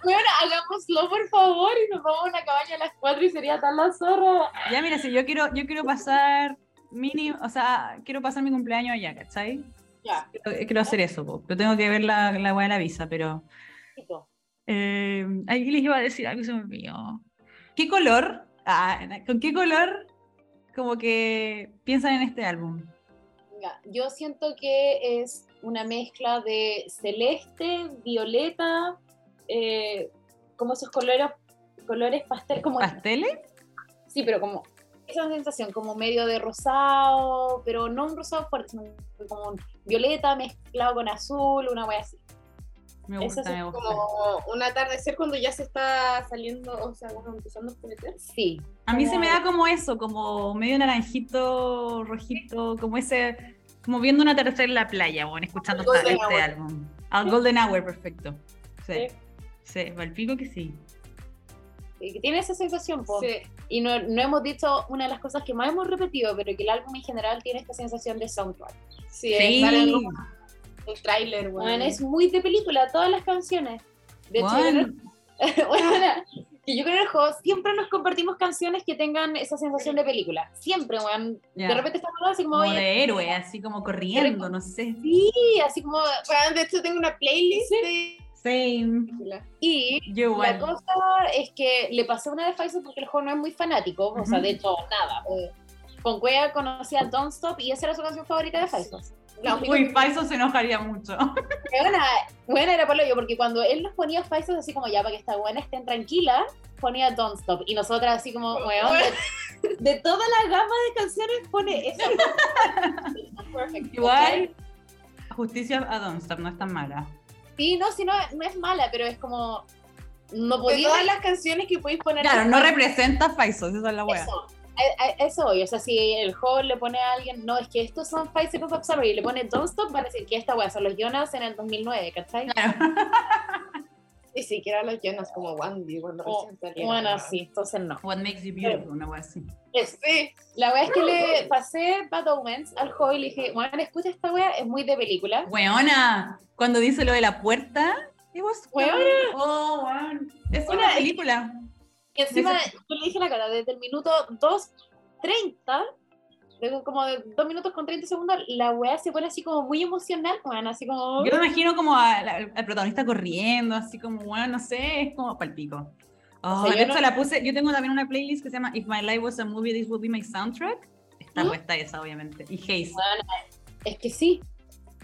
B: Weón, hagámoslo, por favor, y nos vamos a una cabaña a las cuatro y sería tan la zorra.
A: Ya, mira, si yo quiero, yo quiero pasar mínimo, o sea, quiero pasar mi cumpleaños allá, ¿cachai?
B: Ya,
A: Quiero, quiero hacer eso, po. pero tengo que ver la, la de la visa, pero... Eh, ahí les iba a decir algo se me olvidó. ¿Qué color? Ah, ¿Con qué color como que piensan en este álbum?
B: Ya, Yo siento que es una mezcla de celeste, violeta, eh, como esos colores, colores pastel, como
A: ¿Pasteles?
B: sí, pero como esa sensación, como medio de rosado, pero no un rosado fuerte, sino como un violeta mezclado con azul, una wea así.
A: Me
B: Eso
A: gusta,
B: sí,
A: me gusta.
C: Como un atardecer cuando ya se está saliendo, o sea, bueno, empezando a oscurecer.
B: Sí,
A: A mí se me da como eso, como medio naranjito, rojito, como ese, como viendo un atardecer en la playa, bueno, escuchando esta- este
C: Hour.
A: álbum. Al Golden Hour, perfecto. Sí,
B: Sí.
A: sí, al pico que sí.
B: Que tiene esa sensación, po.
C: Sí.
B: Y no, no hemos dicho una de las cosas que más hemos repetido, pero que el álbum en general tiene esta sensación de soundtrack.
C: Sí,
A: Sí,
C: el tráiler,
B: Bueno,
C: bueno.
B: es muy de película, todas las canciones. De hecho,
A: Bueno,
B: yo creo- bueno, que yo creo el siempre nos compartimos canciones que tengan esa sensación de película. Siempre, weón.
A: ya.
B: De repente estamos así como,
A: como de héroe, así como corriendo, no sé.
B: sí, así como.
C: Bueno, de hecho tengo una playlist de
A: Same.
B: Y
A: Yo
B: la cosa es que le pasé una de Faisal porque el juego no es muy fanático, o sea, de hecho, nada. eh, Con Cuea conocía Don't Stop y esa era su canción favorita de única
A: Uy, Faisal se enojaría mucho.
B: Buena, buena era Pablo yo, porque cuando él nos ponía Faisal así como ya para que esta buena estén tranquila, ponía Don't Stop. Y nosotras así como, weón, de, de toda la gama de canciones pone esa. Perfect.
A: Igual, justicia a Don't Stop, no es tan mala.
B: Sí, no, si no, no es mala, pero es como. No
C: De
B: podía.
C: todas las canciones que podéis poner.
A: Claro, no representa Faisos, esa es la wea.
B: Eso, a- a- eso. O sea, si el joven le pone a alguien, no, es que estos son Seconds of Summer y le pone Don't Stop, va a decir que esta wea son los Jonas en el 2009, ¿cachai?
A: Claro.
C: Ni siquiera los llenas como Wandy cuando
B: O-
C: recién salieron.
B: bueno, sí, entonces no.
A: What makes you beautiful, una wea así.
C: Sí.
B: La wea es que le pasé Bad Omens al joven y le dije, bueno, escucha esta wea, es muy de película.
A: Weona, cuando dice lo de la puerta, it was
B: Weona.
A: Oh, weón. Es una película.
B: Y encima, yo le dije a la cara, desde el minuto 2.30, luego como de 2 minutos con 30 segundos, la wea se pone así como muy emocional, bueno, así como...
A: Yo me imagino como a la- al protagonista corriendo, así como, bueno, no sé, es como palpico. Oh,
B: O sea,
A: de
B: yo no-
A: la puse, yo tengo también una playlist que se llama If My Life Was a Movie, This Would Be My Soundtrack. Está
B: ¿Mm?
A: puesta esa, obviamente. Y Haze.
B: Bueno, es que sí.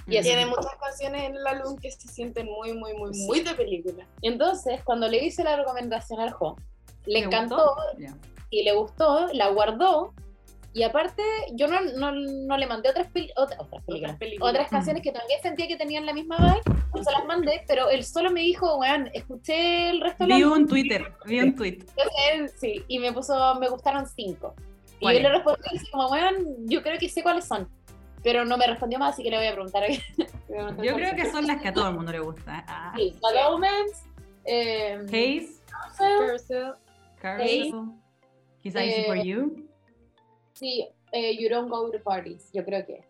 B: Y así-
C: Tiene muchas canciones en el álbum que se sienten muy, muy, muy, muy de película.
B: Y entonces, cuando le hice la recomendación al Jo, le
A: ¿Te
B: encantó?
A: Ya.
B: y le gustó, la guardó. Y aparte, yo no, no, no le mandé otras, peli- otra- otras películas,
C: Otras películas.
B: otras canciones que también sentía que tenían la misma vibe, no se las mandé, pero él solo me dijo, weón, escuché el resto de
A: Vi
B: la
A: un Twitter, vi un tweet.
B: Entonces él, sí, y me puso, me gustaron cinco. Y yo le respondí así como, weón, yo creo que sé cuáles son. Pero no me respondió más, así que le voy a preguntar.
A: Yo creo que son las que a todo el mundo le gusta. Ah,
B: Sí, Bad Omens, eh,
A: Haze,
B: Carousel,
A: Carousel, Quizá Easy for
B: Eh,
A: You.
B: Sí, eh, You Don't Go to Parties, yo creo que.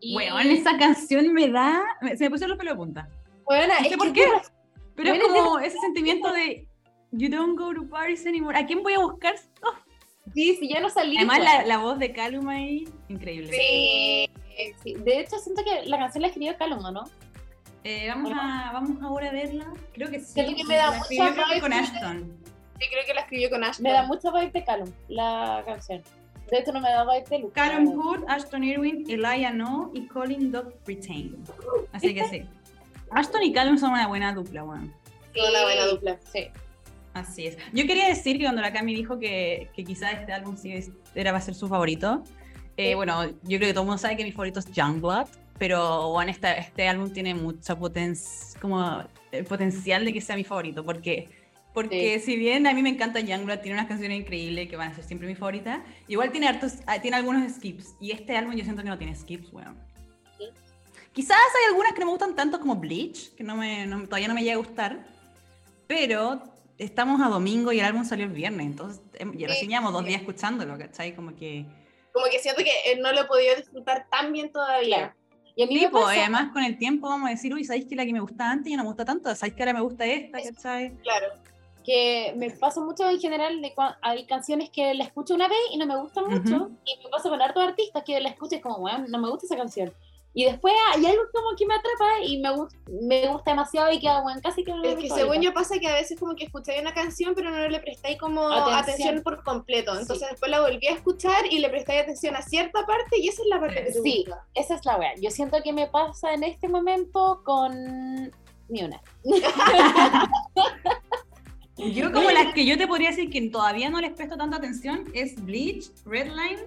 B: Y,
A: Weón, esa canción me da. Se me pusieron los pelos de punta.
B: Weona,
A: No
B: es
A: sé por
B: que
A: qué. Pero es
B: Bueno,
A: como ese sentimiento de. You don't go to parties anymore. ¿A quién voy a buscar? Oh,
B: Sí, sí, ya no salí.
A: Además, la, la voz de Calum ahí, increíble.
B: Sí, sí. De hecho, siento que la canción la escribió Calum, ¿no?
A: Eh, vamos, a, vamos ahora a verla. Creo que sí.
B: Siento que me da
A: La escribió,
B: mucha
A: creo que con. Ashton.
C: Sí, creo que la escribió con Ashton.
B: Me da mucha vibe de Calum, la canción. De hecho, no me da vibe de Luke.
A: Callum Hood, Ashton Irwin, Elijah No y Colin Doug Britain. Así que sí. Ashton y Callum son una buena dupla, weón.
B: Sí,
C: Son una buena dupla.
B: Sí.
A: Así es. Yo quería decir que cuando la Cami dijo que, que quizás este álbum sí era va a ser su favorito, eh,
B: Sí.
A: bueno, yo creo que todo el mundo sabe que mi favorito es Youngblood, pero bueno, esta- este álbum tiene mucha potencia, como el potencial de que sea mi favorito, porque, porque si bien a mí me encanta Youngblood, tiene unas canciones increíbles que van a ser siempre mi favorita, igual tiene, hartos, ah, tiene algunos skips, y este álbum yo siento que no tiene skips, weón.
B: Sí.
A: Quizás hay algunas que no me gustan tanto como Bleach, que no me, no- todavía no me llega a gustar, pero estamos a domingo y el álbum salió el viernes, entonces em, ya
C: Sí,
A: llevamos dos
C: sí.
A: días escuchándolo, ¿cachai? Como que...
C: Como que siento que eh, no lo he podido disfrutar tan bien todavía.
B: Y a mí
A: Sí,
B: me pasa-
A: y además con el tiempo vamos a decir, uy, ¿sabéis que la que me gustaba antes ya no me gusta tanto? ¿Sabéis que ahora me gusta esta, cachai?
C: Claro.
B: Que me pasa mucho en general de hay canciones que la escucho una vez y no me gustan mucho
A: Ujú.
B: y me pasa con hartos artistas que la escucho y es como bueno no me gusta esa canción y después hay algo como que me atrapa y me, gus- me gusta demasiado y queda bueno casi que no
C: Es que según yo pasa que a veces como que escucháis una canción pero no le prestáis como
B: Atención.
C: atención, por completo.
B: Sí.
C: Entonces después la volví a escuchar y le prestáis atención a cierta parte y esa es la parte que te
B: Sí.
C: gusta.
B: esa es la wea yo siento que me pasa en este momento con Miuna
A: Yo como las que yo te podría decir que todavía no les presto tanta atención es Bleach, Redline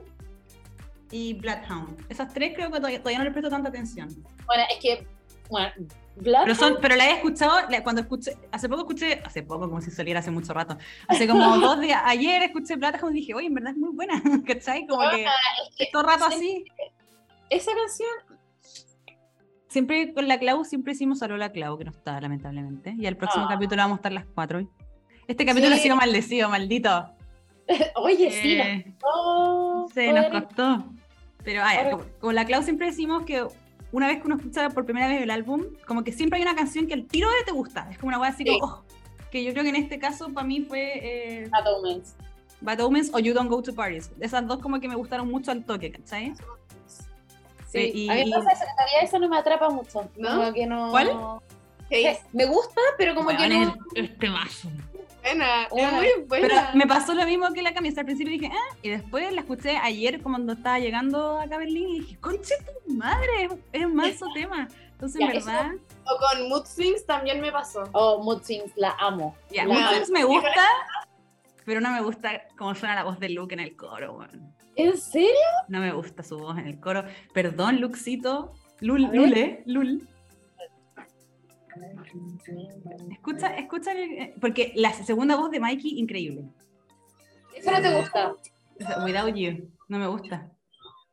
A: y Bloodhound. Esas tres creo que todavía, todavía no les presto tanta atención.
B: bueno es que bueno Blood
A: Pero, son, pero la he escuchado, la- cuando escuché, hace poco escuché, hace poco, como si saliera hace mucho rato, hace como dos días, ayer escuché Bloodhound y dije, oye, en verdad es muy buena, ¿cachai? Como que
B: es que
A: todo rato así.
B: esa canción
A: Siempre con la Clau, siempre hicimos a Lola Clau, que no está, lamentablemente. Y el próximo
B: Ah.
A: capítulo vamos a estar las cuatro. hoy. Este capítulo
B: Sí.
A: ha sido maldecido, maldito.
B: oye sí
A: Eh,
B: no
A: Sí, nos costó. Pero ay,
B: Ahora-
A: como, como la Clau siempre decimos que una vez que uno escucha por primera vez el álbum, como que siempre hay una canción que al tiro de te gusta. Es como una weá así
B: Sí.
A: como, oh, que yo creo que en este caso para mí fue eh,
B: Bad Omens.
A: Bad Omens o You Don't Go to Parties. Esas dos como que me gustaron mucho al toque, ¿cachai?
B: Sí,
A: y-
B: a mí me pasa todavía eso no me atrapa mucho.
C: ¿No?
B: Como que no...
A: ¿Cuál?
C: Sí,
B: Me gusta, pero como que no...
A: es este vaso.
C: Buena, es
B: Buena.
C: muy
A: Pero
C: buena.
A: me pasó lo mismo que la camisa. Al principio dije, ah, y después la escuché ayer cuando estaba llegando acá a Berlín y dije, conche tu madre, es un manso tema. Entonces,
B: eso-
A: verdad,
C: O con Mood Swings también me pasó.
B: Oh, Mood Swings, la amo.
A: ya,
B: La-
A: Mood Swings me gusta, pero no me gusta cómo suena la voz de Luke en el coro.
B: ¿En serio?
A: No me gusta su voz en el coro. Perdón, Luxito. Lul. Lule, Lul. Escucha, escucha, el- porque la segunda voz de Mikey, increíble.
B: Eso no te gusta.
A: Without You, no me gusta.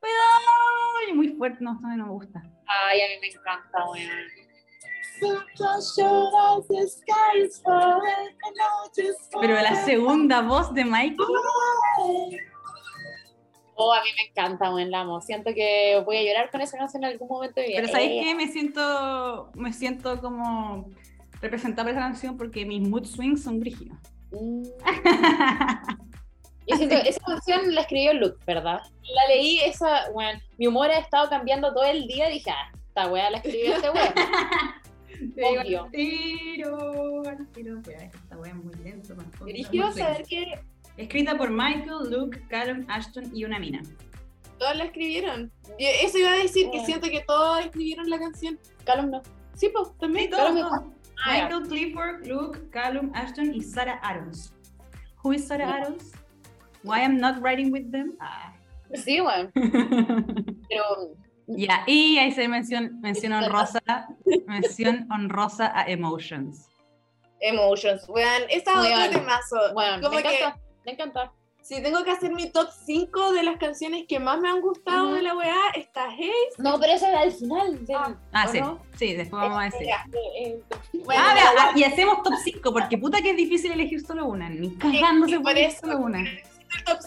A: Without You, muy fuerte, no, no, no me gusta.
B: Ay, a mí me encanta, weón.
A: Pero la segunda voz de Mikey,
B: Oh, a mí me encanta, weón, la amo. Siento que voy a llorar con esa canción en algún momento de mi vida.
A: pero ¿sabéis qué? Me siento, me siento como representada por esa canción porque mis mood swings son brígidos.
B: mm. Yo siento que esa canción la escribió Luke, ¿verdad? La leí, esa, weón, mi humor ha estado cambiando todo el día y dije, ah, esta weá la escribió este weón. Obvio.
A: Tiro, tiro, esta wea es muy lento. Mood
C: saber que
A: Escrita por Michael, Luke, Callum, Ashton y una mina.
C: todos la escribieron. Yo eso iba a decir, que
B: Ah.
C: siento que todos escribieron la canción.
B: Callum no.
C: Sí, pues, también.
A: Todos, todos.
B: Ah.
A: Michael Clifford, Luke, Callum, Ashton y Sarah Adams. Who is Sarah. Adams? Why I'm not writing with them? Ah.
B: Sí, weón. Pero
A: Ya, y ahí se menciona mención honrosa, mención honrosa a Emotions.
C: Emotions, weón. Esa
B: Weón.
C: otro temazo.
B: Bueno,
C: Como
B: me
C: que
B: encanta, me encanta.
C: si tengo que hacer mi top 5 de las canciones que más me han gustado
B: Ujú.
C: de la weá, está Hey.
B: No, pero esa era al final. del-
A: Ah,
B: ¿o
A: sí,
B: no?
A: sí, después vamos a decir.
B: Eh, eh,
C: Bueno,
A: Ah, vea, ah, y hacemos top 5, porque puta que es difícil elegir solo una. Ni cagando
C: y
A: se
C: por
A: puede elegir
C: eso-
A: solo una.
C: el top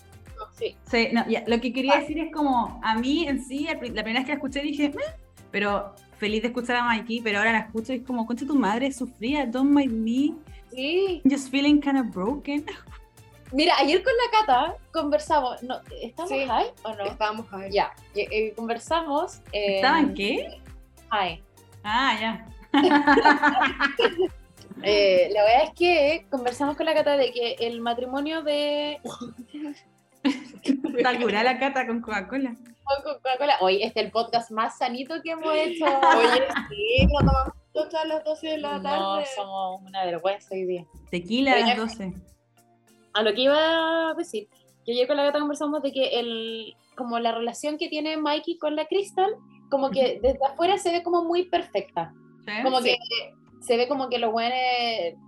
B: sí.
A: Sí, no, ya, lo que quería decir es como, a mí en sí, la primera vez que la escuché dije, "Meh", pero feliz de escuchar a Mikey, pero ahora la escucho y es como, concha tu madre, sufría, don't mind me,
B: Sí.
A: just feeling kind of broken.
B: Mira, ayer con la Cata conversamos. No, ¿Estamos
C: Sí.
B: high o no?
C: Estábamos ahí.
B: Ya, eh, eh, conversamos. eh,
A: ¿Estaban qué?
B: High.
A: Ah, ya.
B: Eh, la verdad es que conversamos con la Cata de que el matrimonio de
A: Está curada la cata con Coca-Cola.
B: con Coca-Cola. Hoy este es el podcast más sanito que hemos hecho.
C: Oye, sí, no tomamos todas las 12 de la
B: no,
C: tarde.
B: somos una vergüenza hoy día.
A: Tequila a las
B: ya-
A: 12.
B: A lo que iba a decir, que ayer con la Cata conversamos de que el, como la relación que tiene Mikey con la Crystal, como que desde afuera se ve como muy perfecta.
A: ¿Sí?
B: Como
C: Sí.
B: que se ve como que los buenos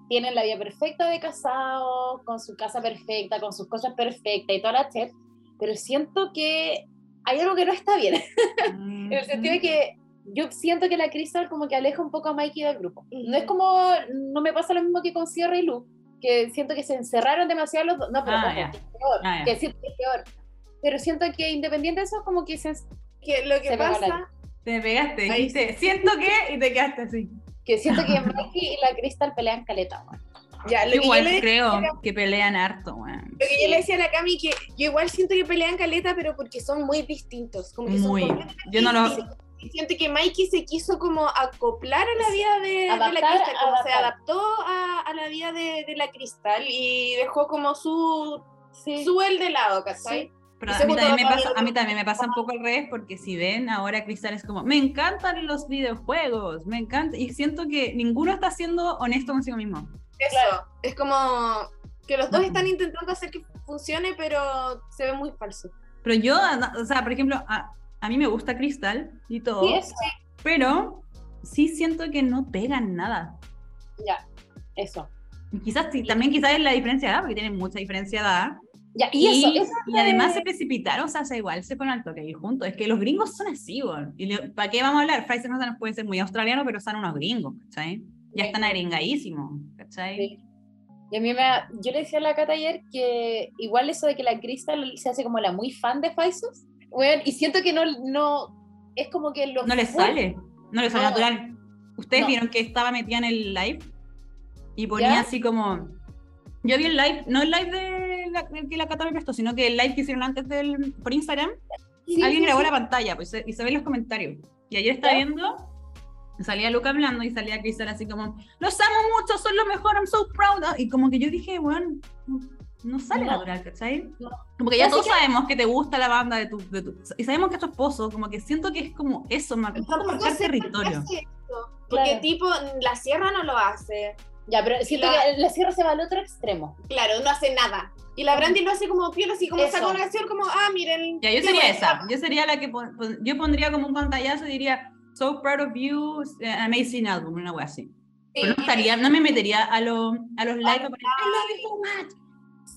B: tienen la vida perfecta de casados, con su casa perfecta, con sus cosas perfectas y toda la chet, pero siento que hay algo que no está bien, en el sentido de que yo siento que la Crystal como que aleja un poco a Mikey del grupo. No es como, no me pasa lo mismo que con Sierra y Luke, que siento que se encerraron demasiado los dos, no, pero
A: Ah,
B: ojo,
A: ya.
B: que es peor,
A: Ah, ya.
B: que siento que es peor, pero siento que independiente de eso, como que se,
C: Que lo que
B: Se
C: pasa,
A: Te pegaste, dijiste, siento que, y te quedaste así.
B: que siento que Mikey y la Crystal pelean caleta, weón.
C: ya, lo que, yo
A: igual
C: le,
A: creo que pelean harto, weón.
C: lo que yo le decía a la Cami, que yo igual siento que pelean caleta, pero porque son muy distintos. Como que son
A: Muy.
C: completamente
A: Yo no lo.
C: Siento que Mikey se quiso como acoplar a la vida de, de la
B: Adaptar,
C: Cristal, como se
B: adaptar.
C: adaptó a, a la vida de, de la Cristal y dejó como su,
B: Sí.
C: su él de lado, ¿cachai?
A: Pero
C: Y
A: a mí, también me pasa, a mí también me pasa un poco al revés, porque si ven, ahora Cristal es como, me encantan los videojuegos, me encanta, y siento que ninguno está siendo honesto consigo mismo.
C: Eso,
B: Claro.
C: es como que los dos están intentando hacer que funcione, pero se ve muy falso.
A: Pero yo, o sea, por ejemplo, a, mí me gusta Cristal y todo,
B: Sí,
A: pero sí siento que no pegan nada.
B: ya, eso.
A: Y Quizás sí, también quizás es la diferencia de edad, porque tienen mucha diferencia de edad.
B: Ya, y, eso, eso
A: y además se precipitaron, o sea, se igual se ponen al toque ahí juntos. Es que los gringos son así, weón. ¿Y le- para qué vamos a hablar? Fraser no puede ser muy australiano, pero son unos gringos, ¿cachai? Ya están agringadísimos, ¿cachai?
B: Y a mí me yo le decía a la Cata ayer que igual eso de que la Crystal se hace como la muy fan de Faisos, bueno, y siento que no, no, es como que lo
A: No les sale, no les sale
B: No.
A: natural. Ustedes
B: No.
A: vieron que estaba metida en el live y ponía
B: ¿Ya?
A: así como. Yo vi el live, no el live de la, que la Cata me prestó, sino que el live que hicieron antes del, por Instagram.
B: Sí,
A: Alguien
B: sí,
A: grabó
B: sí.
A: la pantalla pues, y se ven los comentarios. Y ayer estaba viendo, salía Luca hablando y salía Cristal así como, los amo mucho, son lo mejor, I'm so proud. Y como que yo dije, bueno, no sale
B: No.
A: natural, ¿cachai?
B: No.
A: Como que ya
B: Así
A: todos
B: que-
A: sabemos que te gusta la banda de tu, de tu- Y sabemos que es tu esposo, como que siento que es como eso, marcar
C: qué
A: territorio.
C: hace esto, Porque
B: Claro.
C: tipo, la sierra no lo hace.
B: Ya, pero siento
C: La-
B: que la sierra se va al otro extremo.
C: Claro, no hace nada. Y la Brandy lo hace como piel, así como una canción como, ah, miren.
A: Ya, yo sería
C: buena.
A: esa. Yo sería la que pon- yo pondría como un pantallazo y diría So proud of you, eh, amazing album, una wea así. Pero no, estaría, no me metería a, lo, a los likes para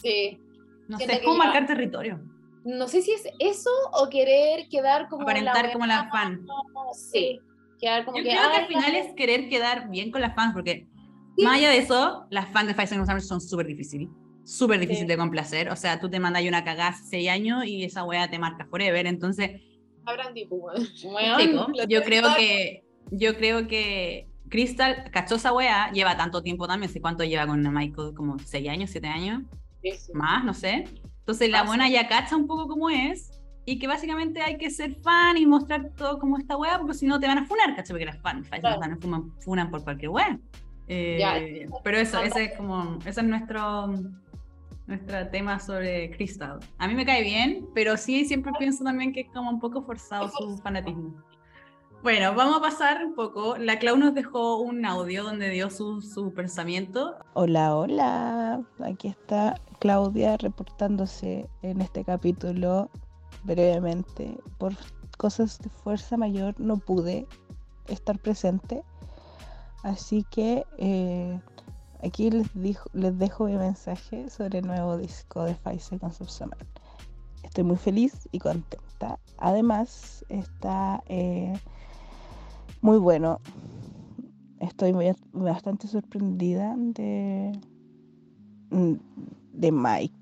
B: Sí.
A: No sé, es como marcar territorio.
B: No sé si es eso o querer quedar como
A: Aparentar como la fan.
B: Sí.
A: Quedar como Yo creo que al final es querer quedar bien con las fans, porque más allá de eso, las fans de Five Seconds son súper difíciles. Súper difícil de complacer. O sea, tú te mandas una cagada hace 6 años y esa wea te marca forever. Entonces.
C: Habrán tipo,
A: yo creo que. Yo creo que Crystal cachó esa wea, lleva tanto tiempo también, sé cuánto lleva con Michael, como 6 años, 7 años. Más, no sé. Entonces la buena ya cacha un poco cómo es y que básicamente hay que ser fan y mostrar todo como esta wea, porque si no te van a funar, ¿cachai? Porque las fans claro. funan, funan por cualquier wea. Eh, pero eso, ese es como, ese es nuestro, nuestro tema sobre Crystal. A mí me cae bien, pero sí siempre pienso también que es como un poco forzado su fanatismo. Bueno, vamos a pasar un poco. La Clau nos dejó un audio donde dio su, su pensamiento.
D: Hola, hola. Aquí está Claudia reportándose en este capítulo brevemente. Por cosas de fuerza mayor no pude estar presente. Así que eh, aquí les, les dejo mi mensaje sobre el nuevo disco de Five Seconds of Summer. Estoy muy feliz y contenta. Además, está eh, muy bueno. Estoy bastante sorprendida de, mm, de Mike,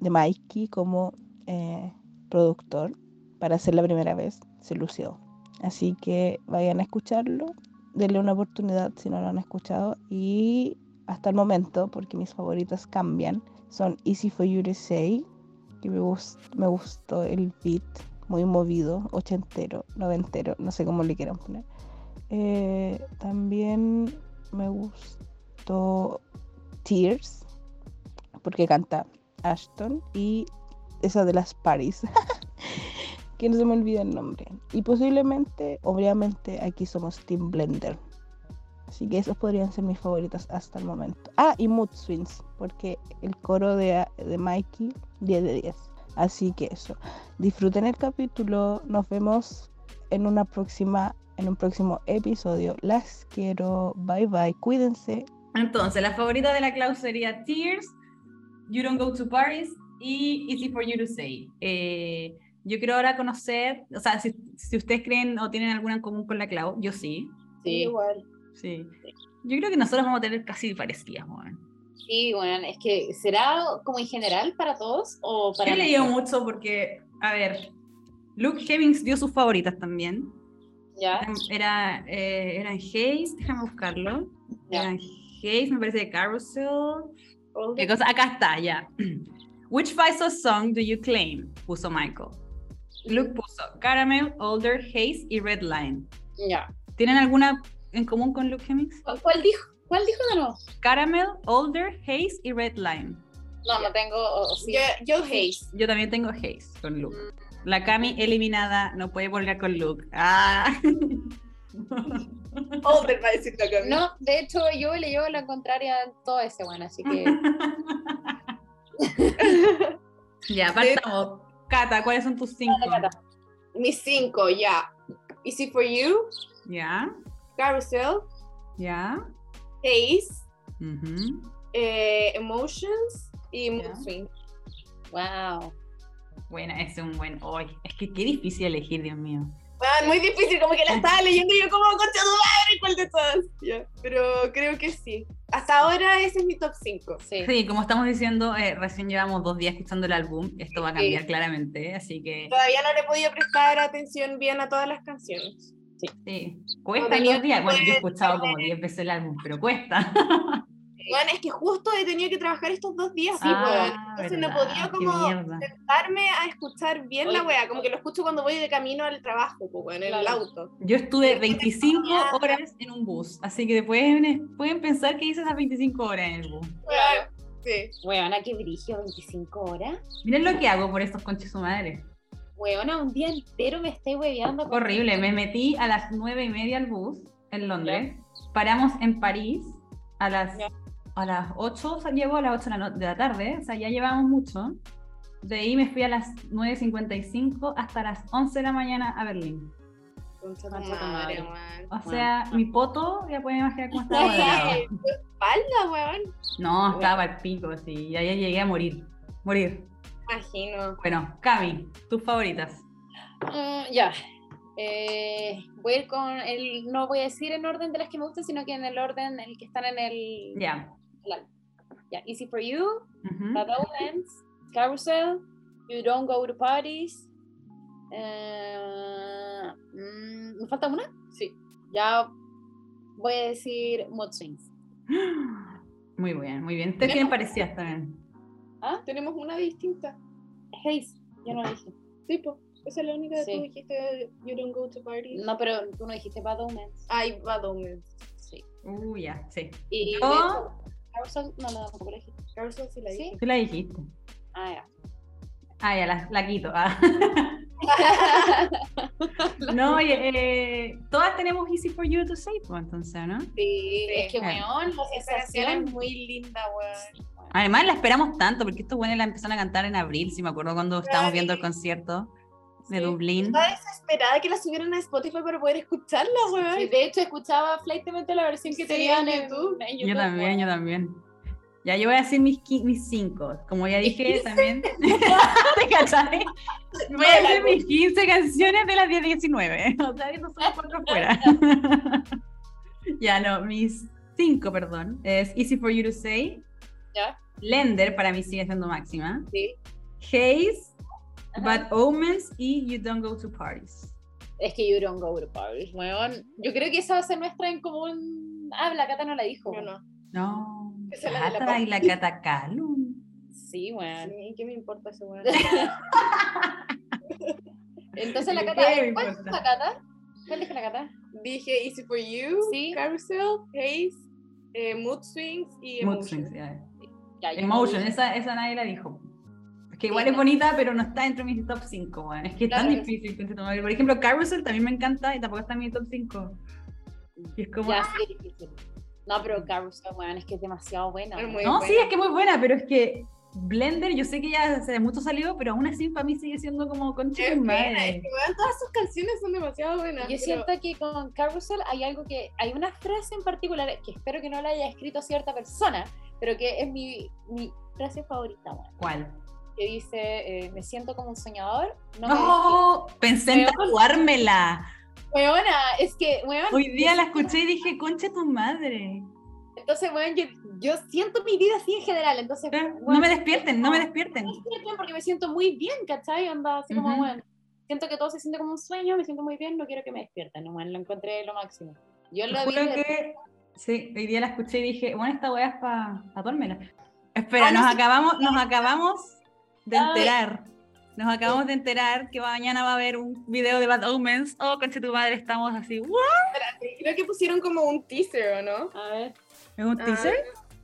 D: de Mikey como eh, productor. Para ser la primera vez se lució. Así que vayan a escucharlo, denle una oportunidad si no lo han escuchado. Y hasta el momento, porque mis favoritas cambian, son Easy for You to Say, que me, me gustó el beat, muy movido, ochentero, noventero, no sé cómo le quieran poner. Eh, también me gustó Tears, porque canta Ashton, y esa de las Paris, que no se me olvida el nombre. Y posiblemente, obviamente, aquí somos Team Blender. Así que esos podrían ser mis favoritas hasta el momento. Ah, y Mood Swings, porque el coro de, de Mikey, 10 de 10. Así que eso. Disfruten el capítulo. Nos vemos en una próxima en un próximo episodio. Las quiero. Bye bye. Cuídense.
A: Entonces, la favorita de la Clau sería Tears, You Don't Go to Paris y Easy for You to Say. Eh, yo quiero ahora conocer, o sea, si, si, ustedes creen o tienen alguna en común con la Clau, yo sí.
B: Sí, igual.
A: Sí. Yo creo que nosotros vamos a tener casi parecidas, bueno.
B: Sí, bueno, es que ¿será como en general para todos o para
A: Yo he leído mucho porque, a ver, Luke Hemmings dio sus favoritas también. Era, eh, era en Hayes, déjame buscarlo. Era en Hayes, me parece de Carousel. ¿Qué cosa? Acá está, ya. Which Faisal song do you claim? Puso Michael. Luke puso Caramel, Older, Haze y Red Line.
B: Ya.
A: ¿Tienen alguna en común con Luke Hemmings?
B: ¿Cuál dijo? ¿Cuál dijo de nuevo?
A: Caramel, Older, Haze y Red Line.
B: No, no tengo.
C: yo, yo Haze.
A: Yo también tengo Haze con Luke. Mm. La Cami eliminada, no puede volver con Luke. Ah.
C: Older va a decir la Cami.
B: No, de hecho yo le llevo la contraria a todo ese bueno, así que.
A: ya, partamos. Cata, ¿cuáles son tus cinco?
C: Mis cinco, ya. Easy for You.
A: Ya.
C: Carousel.
A: Ya.
C: Ace. eh, emotions y
B: yeah. Swing. Wow.
A: Buena, es un buen hoy. Es que qué difícil elegir, Dios mío.
C: Bueno, muy difícil, como que la estaba leyendo yo como concha tu madre, ¿cuál de todas? Pero creo que sí. Hasta ahora ese es mi top 5.
A: Sí. sí, como estamos diciendo, eh, recién llevamos dos días escuchando el álbum. Esto va a cambiar claramente, así que.
C: Todavía no le he podido prestar atención bien a todas las canciones.
A: Sí. sí. Cuesta ni día. Bueno, yo he escuchado como 10 veces el álbum, pero cuesta.
C: Bueno, es que justo he tenido que trabajar estos dos días, sí, ah, entonces no podía como sentarme a escuchar bien la wea, como que lo escucho cuando voy de camino al trabajo, pues, en el auto.
A: Yo estuve 25 horas en un bus, así que pueden, pueden pensar que hice esas 25 horas en el bus.
C: Claro, sí.
B: Weona, qué brillo, 25 horas.
A: Miren lo que hago por estos conches su madre.
B: Weona, un día entero me estoy hueveando.
A: Horrible, me metí a las 9 y media al bus en Londres, paramos en París a las a las 8, o sea, llevo a las 8 de la, de la, tarde, o sea, ya llevamos mucho. De ahí me fui a las 9.55 hasta las 11 de la mañana a Berlín.
C: Concha madre.
A: O sea, mi poto, ya pueden imaginar cómo estaba.
C: tu espalda, weón.
A: No, estaba al pico, sí. Ya, ya llegué a morir. Morir.
C: Imagino.
A: Bueno, Cami, tus favoritas.
B: Mm, ya. Eh, voy a ir con el. No voy a decir en orden de las que me gustan, sino que en el orden en el que están en el.
A: Ya.
B: Ya, Easy for You, Omens, Carousel, You Don't Go to Parties. eh, mm, ¿Me falta una? Sí. Ya voy a decir Mood Swings.
A: Muy bien, muy bien. Ustedes tienen parecidas también.
B: ¿Ah?
C: Tenemos una distinta.
B: Haze, yo no la dije.
C: Tipo, esa es la única que
B: Sí.
C: tú dijiste. You don't go to parties.
B: No, pero tú no dijiste Bad Omens.
C: Ay, Bad Omens.
B: Sí.
A: Uh, ya, sí.
B: Y
A: Yo-
B: Carousel, no, no, tampoco la dijiste.
C: Carousel sí la
B: ¿Sí?
C: dije.
A: Tú la dijiste.
B: Ah, ya.
A: Ah, ya, la, la quito. Ah. No, oye, eh, todas tenemos Easy for You to Say, pues, entonces, ¿no?
B: Sí, es que, weón, la sensación.
C: es muy linda, weón.
A: Además, la esperamos tanto, porque estos buenos la empezaron a cantar en abril, si me acuerdo cuando estábamos viendo el concierto de
C: Sí.
A: Dublín.
C: Estaba desesperada que la subieran a Spotify para poder escucharla, weón.
B: Sí, de hecho, escuchaba flightmente la versión que
C: Sí,
B: tenían
C: en
B: en
C: YouTube.
B: en
A: Yo
B: YouTube,
A: también,
B: weón.
A: yo también. Ya, yo voy a decir mis, mis cinco. Como ya dije también. ¿Te cachai? Voy a decir mis 15 canciones de las 10 19. O sea, esos son cuatro fuera. ya, no, mis cinco, perdón. Es Easy for You to Say.
B: Ya.
A: Lender para mí sigue siendo máxima.
B: Sí.
A: Haze. Bad Omens y You Don't Go to Parties.
B: Es que you don't go to parties, weón. Yo creo que esa va a ser nuestra en común. Ah, la Cata no la dijo.
C: Yo no.
A: No.
C: Esa es la
A: Cata y la Catacalum.
B: Sí, weón.
C: Sí, ¿qué me importa ese weón?
B: Entonces la
A: ¿Qué
B: Cata, ¿cuál es la Cata? ¿Cuál dijo la Cata?
C: Dije Easy for You,
B: Sí.
C: Carousel, Haze, eh, Mood Swings y
A: Mood
C: Emotion.
A: Swings, ya.
B: Ya, yo
A: Emotion, esa, esa nadie la dijo. Es que igual
B: Sí,
A: es
B: no.
A: bonita, pero no está entre mis top 5, weón. Es que es tan difícil. Por ejemplo, Carousel también me encanta y tampoco está en mi top 5. Y es como.
B: Ya, sí, es difícil. No, pero Carousel, weón, es que es demasiado buena.
C: Es muy
A: no, sí,
C: buena.
A: es que es muy buena, pero es que Blender, yo sé que ya hace mucho salió, pero aún así para mí sigue siendo como
C: Qué
A: tu
C: pena, es que weón, todas sus canciones son demasiado buenas.
B: Yo
C: pero-
B: siento que con Carousel hay algo que, hay una frase en particular que espero que no la haya escrito cierta persona, pero que es mi, mi frase favorita, weón,
A: ¿Cuál?
B: Que dice, eh, me siento como un soñador, no me.
A: Pensé en tatuármela.
B: despierto". Weona, es que, weón,
A: Hoy día la escuché y dije, concha tu madre.
B: Entonces, weón, yo, yo siento mi vida así en general, entonces,
A: No me despierten, no me despierten.
B: me despierten porque me siento muy bien, ¿cachai? Anda así como,
A: Ujú.
B: weón, siento que todo se siente como un sueño, me siento muy bien, no quiero que me despierten, weón, lo encontré lo máximo. Yo lo vi...
A: que sí, hoy día la escuché y dije, bueno, esta weá es para pa tatuármela. Espera,
B: Ah, no
A: nos acabamos, nos acabamos de enterar. Nos acabamos de enterar que mañana va a haber un video de Bad Omens. Oh, concha tu madre, estamos así. ¿what?
C: Creo que pusieron como un teaser, ¿o no?
B: A ver.
A: ¿Es un
C: Ah,
A: teaser?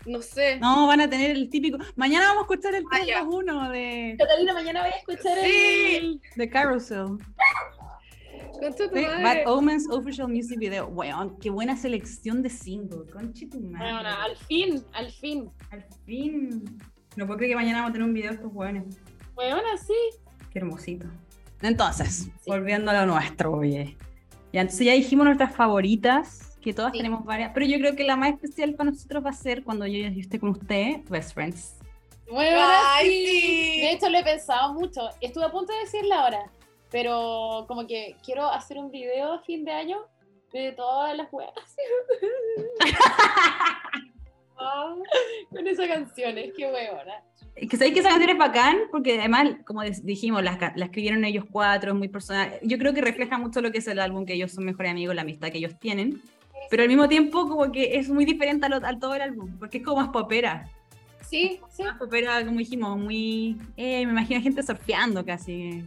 C: No sé.
A: No, van a tener el típico. Mañana vamos a escuchar el
C: Ah, ya.
A: 3-2-1 de,
B: Catalina, mañana voy a escuchar
C: Sí.
B: el...
A: de Carousel.
C: Concha tu
A: Sí,
C: madre.
A: Bad Omens Official Music Video. Weón, qué buena selección de singles. Concha tu madre.
B: Bueno, al fin, al fin.
A: Al fin. No puedo creer que mañana vamos a tener un video de estos weones.
B: Bueno, sí.
A: Qué hermosito. Entonces,
B: Sí.
A: volviendo a lo nuestro, oye. Ya, entonces ya dijimos nuestras favoritas, que todas
B: Sí.
A: tenemos varias, pero yo creo que la más especial para nosotros va a ser cuando yo, yo esté con usted, Best Friends.
B: Bueno,
C: Ay,
B: sí.
C: sí.
B: De hecho, lo he pensado mucho. Estuve a punto de decirla ahora, pero como que quiero hacer un video a fin de año de todas las weas. Con esa canción, es que huevona.
A: Que sabéis que esa canción es bacán, porque además, como dijimos, la, la escribieron ellos cuatro, es muy personal. Yo creo que refleja mucho lo que es el álbum, que ellos son mejores amigos, la amistad que ellos tienen. Pero al mismo tiempo, como que es muy diferente a, lo- a todo el álbum, porque es como más popera.
B: Sí, sí.
A: Más popera, como dijimos, muy. Eh, me imagino gente surfeando casi.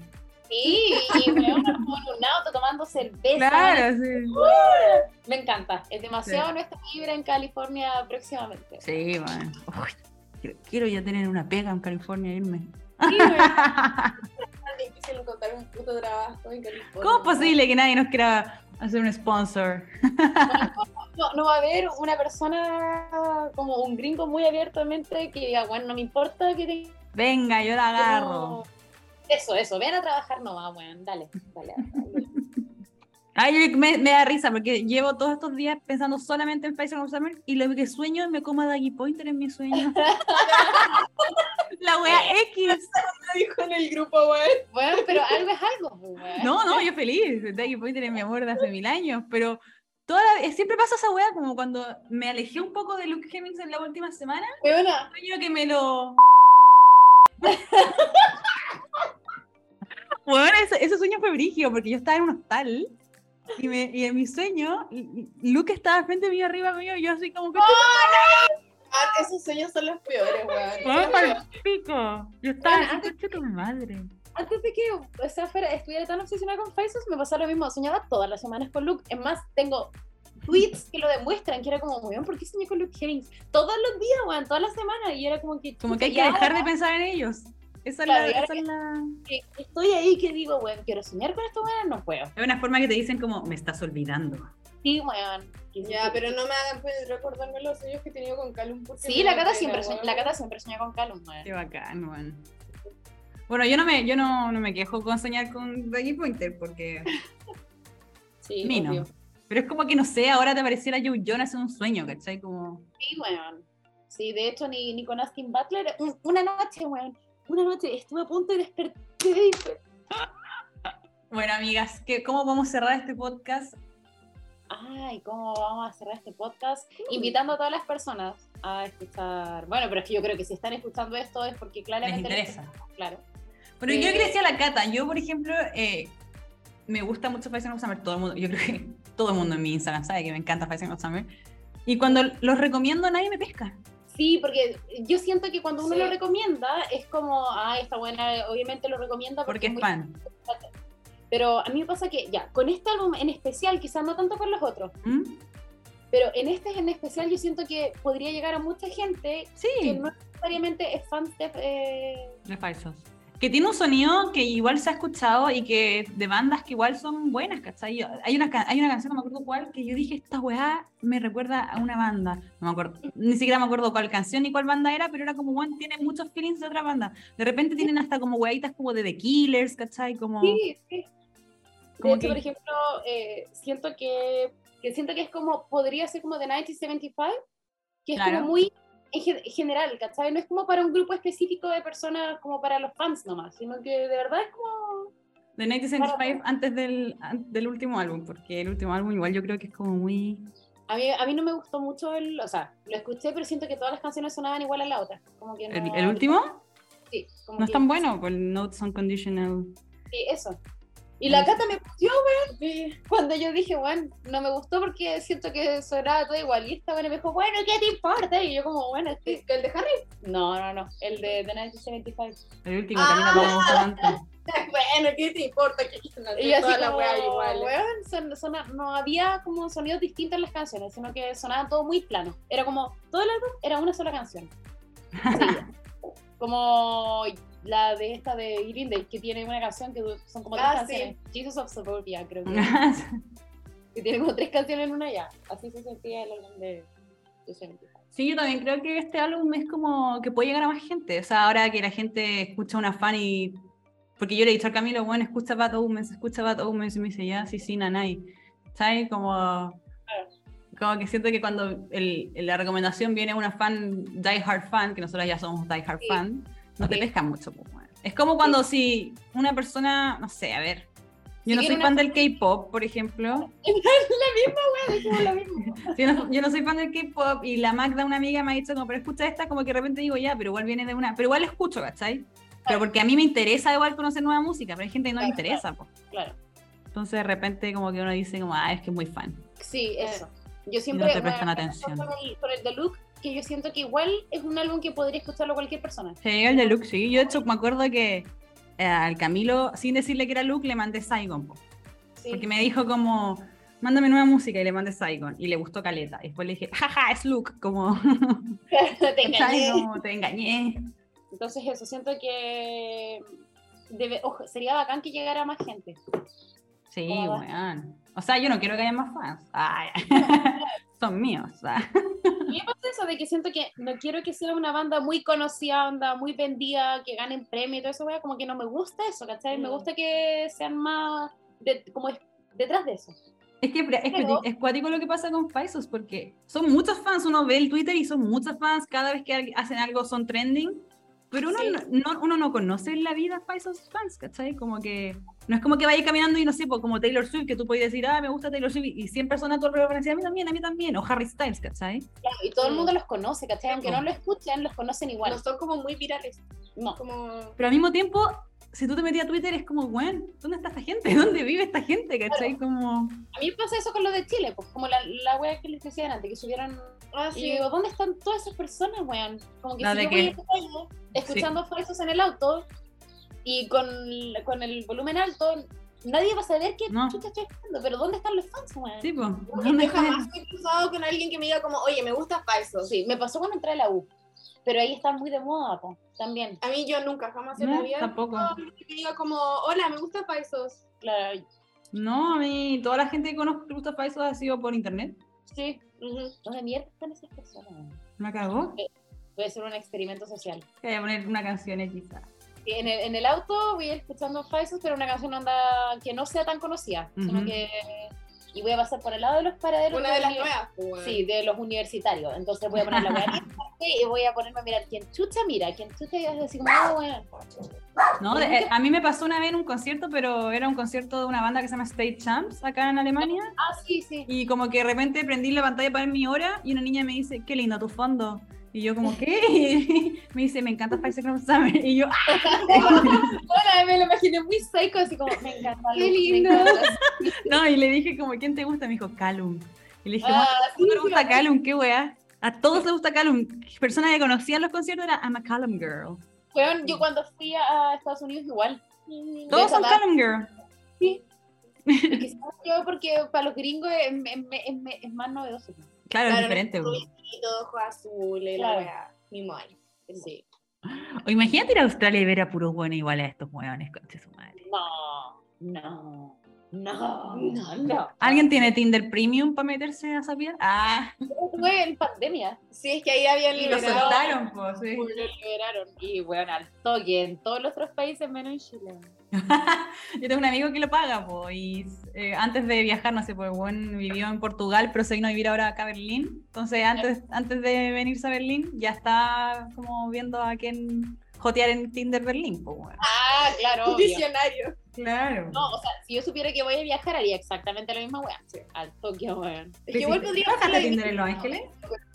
B: Sí, y en un auto tomando cerveza.
A: Claro, sí.
B: Me encanta. Es demasiado nuestra vibra en California próximamente.
A: Sí, bueno. Uy, quiero, ya tener una pega en California irme.
B: Sí.
C: Es difícil encontrar un puto trabajo en California.
A: ¿Cómo es posible que nadie nos quiera hacer un sponsor?
B: no, no va a haber una persona como un gringo muy abiertamente que diga, bueno, no me importa que te...
A: Venga, yo la agarro.
B: Eso, eso, ven a trabajar nomás, weón, dale, dale. dale.
A: Ay, me, me, da risa porque llevo todos estos días pensando solamente en Faison of Summer y lo que sueño me como a Daggy Pointer en mi sueño. la wea X.
C: Lo dijo en el grupo, weón.
B: Bueno, pero algo es algo, weón.
A: No, no, yo feliz. Daggy Pointer es mi amor de hace mil años, pero toda la- siempre pasa esa wea como cuando me alejé un poco de Luke Hemmings en la última semana.
C: Weona,
A: Sueño que me lo. Bueno, ese, ese sueño fue brígido porque yo estaba en un hostal y, me, y en mi sueño Luke estaba frente mío, arriba mío, y yo así como que.
C: ah, esos sueños son los peores, weón.
A: ¡Ay, pa'l pico! Yo estaba
B: Bueno,
A: así,
B: antes-
A: "Concha tu madre.
B: Antes de que o sea, fuera, estuviera tan obsesionada con Faces, me pasaba lo mismo. Soñaba todas las semanas con Luke. Es más, tengo tweets que lo demuestran, que era como, weón, ¿por qué soñé con Luke Hemmings? Todos los días, weón, todas las semanas. Y era como que.
A: Como que hay que dejar de pensar en ellos. Esa es la. esa es la-
B: estoy ahí que digo, weón, quiero soñar con esto, weón, no puedo.
A: Es una forma que te dicen como, me estás olvidando.
B: Sí, weón. que-
C: Ya, pero no me hagan pues, recordarme los sueños que he tenido con Calum. porque
B: Sí, la Cata siempre, soña, la Cata siempre soña con Calum, weón.
A: Qué bacán, weón. Bueno, yo no me, yo no, no me quejo con soñar con Daggy Pointer porque.
B: Sí,
A: Ni no. Pero es como que no sé, ahora te pareciera Joe Jonas en un sueño, ¿cachai? Como.
B: Sí, weón. Sí, de hecho, ni, ni con Askin Butler, un- una noche, weón, una noche estuve a punto de despertar.
A: Bueno, amigas, ¿qué, ¿cómo podemos cerrar este podcast?
B: Ay, ¿cómo vamos a cerrar este podcast? Invitando a todas las personas a escuchar. Bueno, pero es que yo creo que si están escuchando esto es porque
A: Les
B: claramente.
A: interesa.
B: Claro.
A: Pero
B: Eh,
A: yo que decía la Cata, yo por ejemplo, eh, me gusta mucho Fashion of Summer, todo el mundo, yo creo que todo el mundo en mi Instagram sabe que me encanta Fashion of Summer. Y cuando los recomiendo nadie me pesca.
B: Sí, porque yo siento que cuando uno
C: Sí.
B: lo recomienda es como, ah, está buena, obviamente lo recomienda
A: Porque es
B: muy
A: fan.
B: Pero a mí me pasa que, ya, con este álbum en especial, quizás no tanto con los otros,
A: ¿Mm?
B: pero en este en especial yo siento que podría llegar a mucha gente que no necesariamente es fan de... eh,
A: de falsos. Que tiene un sonido que igual se ha escuchado y que de bandas que igual son buenas, ¿cachai? Yo- Hay una, hay una canción, no me acuerdo cuál, que yo dije, esta weá me recuerda a una banda. No me acuerdo, ni siquiera me acuerdo cuál canción ni cuál banda era, pero era como, bueno, tiene muchos feelings de otra banda. De repente tienen hasta como weaditas como de The Killers, ¿cachai? Como...
B: Sí, sí. De
A: Como
B: hecho,
A: que-
B: por ejemplo, eh, siento que, que siento que es como, podría ser como The 1975, que es
A: Claro.
B: como muy en gen- general, ¿cachai? No es como para un grupo específico de personas, como para los fans nomás, sino que de verdad es como...
A: De 1975 antes del, del último álbum, porque el último álbum igual yo creo que es como muy...
B: A mí, a mí no me gustó mucho el, o sea, lo escuché, pero siento que todas las canciones sonaban igual a la otra. Como que
A: ¿El,
B: no-
A: el último?
B: Sí, como
A: No es tan bueno, con Notes Unconditional.
B: Sí, eso. Y la
A: Sí.
B: Cata me pusió, weón. Cuando yo dije, bueno, no me gustó porque siento que sonaba todo igual. Y esta buena me dijo, bueno, ¿qué te importa? Y yo como, bueno, este...
C: ¿El de Harry?
B: No, no, no. El de The 1975.
A: El último, que a mí tampoco me gustó tanto.
C: bueno, ¿qué te importa? Que
B: Y yo así
C: toda la
B: como,
C: wea igual.
B: weón, son- no había como sonidos distintos en las canciones, sino que sonaba todo muy plano. Era como, todo el álbum era una sola canción. Seguida. como la de esta de Green que tiene una canción que son como tres
C: Ah, sí.
B: canciones. Jesus of Suburbia, creo que. que tiene como tres canciones en una ya. Así se sentía el álbum de, de 75.
A: Sí, yo también creo que este álbum es como que puede llegar a más gente. O sea, ahora que la gente escucha una fan y. Porque yo le he dicho a Camilo, bueno, escucha Bad Omens, escucha Bad Omens, y me dice, ya, sí, sí, nanay. ¿Sabes? Como. Como que siento que cuando el- la recomendación viene una fan, die hard fan, que nosotros ya somos die hard
B: Sí.
A: fan, no te
B: Sí.
A: pescan mucho. pues, bueno. Es como cuando si una persona, no sé, a ver. Yo
B: Si
A: no soy
B: una
A: fan del K-pop, por ejemplo.
B: la misma dijimos lo mismo.
A: Yo no, yo no soy fan del K-pop y la Magda, una amiga, me ha dicho como, pero escucha esta, como que de repente digo, ya, pero igual viene de una, pero igual la escucho, ¿cachai? Pero porque a mí me interesa igual conocer nueva música, pero hay gente que no le
B: Claro,
A: interesa, pues.
B: Claro.
A: Entonces de repente como que uno dice como, ah, es que es muy fan.
B: Sí, eso. Yo siempre.
A: no te prestan atención.
B: Con el, con el Look, que yo siento que igual es un álbum que podría escucharlo cualquier persona.
A: Sí, el de Luke, sí. Yo de hecho me acuerdo que eh, al Camilo, sin decirle que era Luke, le mandé Saigon, po,
B: Sí.
A: porque me dijo como, mándame nueva música y le mandé Saigon y le gustó Caleta. Y después le dije, jaja, es Luke, como,
B: Te engañé.
A: Como, te engañé.
B: Entonces eso, siento que debe, ojo, sería bacán que llegara más gente.
A: Sí, weón. O sea, yo no quiero que haya más fans. Ay, son míos. ah.
B: A mí me pasa eso de que siento que no quiero que sea una banda muy conocida, onda muy vendida, que ganen premios y todo eso, wea, como que no me gusta eso, ¿cachai? Me
C: Mm.
B: gusta que sean más de, como es- detrás de eso.
A: Es que es,
B: Pero-
A: es cuático lo que pasa con Faisos, porque son muchos fans, uno ve el Twitter y son muchos fans, cada vez que hacen algo son trending, pero uno,
C: Sí.
A: no, uno no conoce la vida Faisos fans, ¿cachai? Como que, no es como que vaya caminando y no sé, pues, como Taylor Swift, que tú puedes decir, ah, me gusta Taylor Swift, y 100 personas a tu alrededor van a decir, a mí también, a mí también, o Harry Styles, ¿cachai?
B: Claro, y todo el mundo los conoce, ¿cachai? Aunque no lo escuchen, los conocen igual.
C: No son como muy virales.
B: No.
C: Como...
A: Pero al mismo tiempo, si tú te metías a Twitter, es como, bueno, ¿dónde está esta gente? ¿Dónde vive esta gente? ¿cachai? Como...
B: A mí me pasa eso con lo de Chile, pues como la, la wea que les decía antes, que subieron.
C: Ah,
B: Y
C: sí.
B: digo, ¿dónde están todas esas personas, weón? Como que
A: La
B: si yo voy a esta calle escuchando falsos en el auto y con, con el volumen alto, nadie va a saber qué
A: No.
B: chucha estoy escuchando, pero ¿dónde están los fans, weón?
A: Sí, pues,
C: Yo
A: ¿dónde está?
C: jamás me he cruzado con alguien que me diga como, oye, me gusta Faisos.
B: Sí, me pasó cuando entré a la U, pero ahí están muy de moda, po, también.
C: A mí yo nunca, jamás en
A: No,
C: la vida.
A: tampoco.
C: alguien Que diga como, hola, me gusta Faisos.
B: Claro,
A: No, a mí, toda la gente que conozco que gusta Faisos ha sido por internet.
B: sí.
C: Ujú.
B: ¿Dónde mierda están esas personas?
A: Me cagó.
B: Puede ser un experimento social.
A: Voy a poner una canción quizá.
B: Sí, En el, en el auto voy escuchando Faisos, pero una canción onda que no sea tan conocida, sino
A: Ujú.
B: que... Y voy a pasar por el lado de los paraderos.
C: Una de las nuevas. pues, bueno.
B: Sí, de los universitarios. Entonces voy a poner la weá y voy a ponerme a mirar quién chucha mira, quién chucha y así como, ah, weón.
A: No, de- eh, a mí me pasó una vez en un concierto, pero era un concierto de una banda que se llama State Champs acá en Alemania.
B: Ah, sí, sí.
A: Y como que de repente prendí la pantalla para ver mi hora y una niña me dice, qué lindo tu fondo. Y yo como, ¿qué? Y me dice, me encanta Spice Girls Summer. Y yo, ¡ah!
B: Bueno, me lo imaginé muy psycho, así como, me encanta.
C: Qué lindo.
B: encanta.
A: no, y le dije como, ¿quién te gusta? Me dijo, Callum. Y le dije,
B: Ah,
A: ¿cómo
B: sí,
A: te gusta
B: sí,
A: Callum? ¿Qué weá? A todos les gusta Callum. Personas que conocían los conciertos era, I'm a Callum girl.
B: Weón, yo cuando fui a Estados Unidos igual.
A: Todos son. Callum girl.
B: Quizás yo, porque para los gringos es, es- es- es más novedoso.
A: Claro, es
C: Claro,
A: diferente.
C: no,
A: po.
C: Y todo ojo azul, y
B: Claro.
C: la. Mismo año.
B: Sí.
A: O imagínate ir a Australia y ver a puros buenos iguales a estos hueones, conche su madre.
B: No, no, no, no, no.
A: ¿Alguien tiene Tinder Premium para meterse a esa vida? Ah,
B: Fue en pandemia.
C: Sí, es que ahí habían
A: y lo
C: liberado.
A: soltaron, pues, sí.
B: Lo liberaron. Y bueno, al toque en todos los otros países menos en Chile.
A: Yo tengo un amigo que lo paga, po, y eh, antes de viajar, no sé, pues buen vivió en Portugal, pero se vino a vivir ahora acá a Berlín. Entonces, antes, antes de venirse a Berlín, ya está como viendo a quién jotear en Tinder Berlín, pues, bueno.
B: Ah, claro.
C: Un
B: obvio.
C: visionario.
A: Claro.
B: No, o sea, si yo supiera que voy a viajar, haría exactamente la misma weá. Al toque, weón.
C: Es que igual podría
A: ¿Bajaste Tinder en Los Ángeles?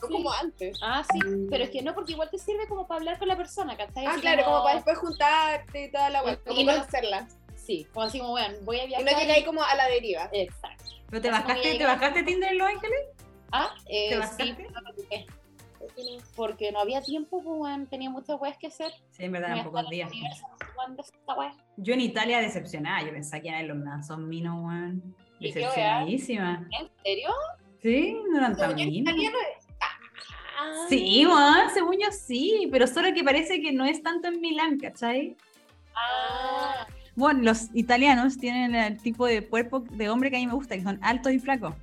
C: no como antes.
B: Ah, sí, pero es que no, porque igual te sirve como para hablar con la persona, ¿cachai?
C: Ah, claro, como para después juntarte y toda la weá.
B: Y no-
C: conocerla.
B: Sí, como así como, weón, voy a
C: Y
B: viajar.
C: no llegáis como a la deriva.
B: Exacto.
A: ¿Pero te bajaste, te bajaste Tinder en Los Ángeles?
B: Ah, eh,
A: ¿Te
B: sí,
A: bajaste?
B: Porque no había tiempo, pues, tenía muchas weas que hacer.
A: Sí, en verdad, eran pocos días.
B: en.
A: Yo en Italia decepcionada, yo pensaba que eran los mansos minos, weón.
B: ¿Y qué
A: Decepcionadísima.
B: ¿En serio?
A: Sí, no eran tan minos. Sí, weón, según yo sí, pero solo que parece que no es tanto en Milán, ¿cachai?
B: Ah,
A: Bueno, los italianos tienen el tipo de cuerpo de hombre que a mí me gusta, que son altos y flacos.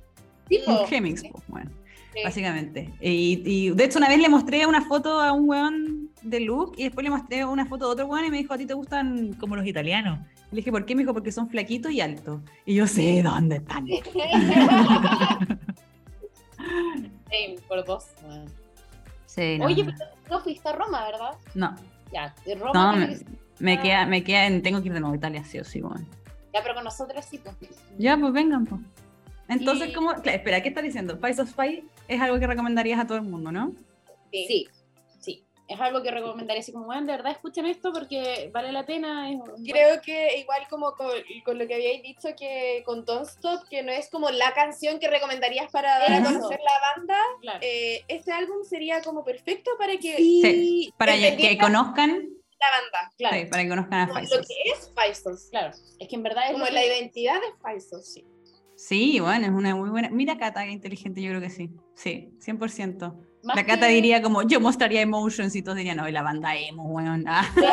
B: tipo.
A: Un Hemmings, pues, bueno,
B: Sí.
A: básicamente. Y, y de hecho una vez le mostré una foto a un weón de look y después le mostré una foto de otro weón y me dijo, ¿a ti te gustan como los italianos? Le dije, ¿por qué? Me dijo, porque son flaquitos y altos. Y yo sé dónde están.
B: Sí, por dos.
A: Sí, no,
B: Oye,
A: no.
B: pero no fuiste a Roma, ¿verdad?
A: no,
B: Ya, de Roma.
A: no, me,
B: que ser-
A: me queda, me queda en, tengo que ir de nuevo a Italia, sí o sí, weón.
B: Ya, pero con nosotros sí, pues.
A: Ya, pues vengan, pues. Entonces,
B: Y-
A: ¿cómo? Claro, espera, ¿qué estás diciendo? Spice of Spy es algo que recomendarías a todo el mundo, ¿no?
B: Sí. sí, Es algo que recomendaría así como, bueno, de verdad escuchen esto porque vale la pena. es
C: Creo que igual como con, con lo que habíais dicho que con Don't Stop, que no es como la canción que recomendarías para dar a conocer la banda,
B: Claro.
C: eh, este álbum sería como perfecto para que
A: Sí, Para que- conozcan,
C: la banda,
B: claro,
A: sí, para que conozcan a Spice.
C: lo que es Faisos,
B: claro. Es que en verdad es
C: como la
B: que-
C: identidad de Faisos. Sí.
A: Sí, bueno, es una muy buena. Mira, Cata, que inteligente, yo creo que sí. Sí, 100%.
B: más
A: La Cata
B: que-
A: diría como, yo mostraría Emotions y todos dirían, no, y la banda emo, weón. Ah,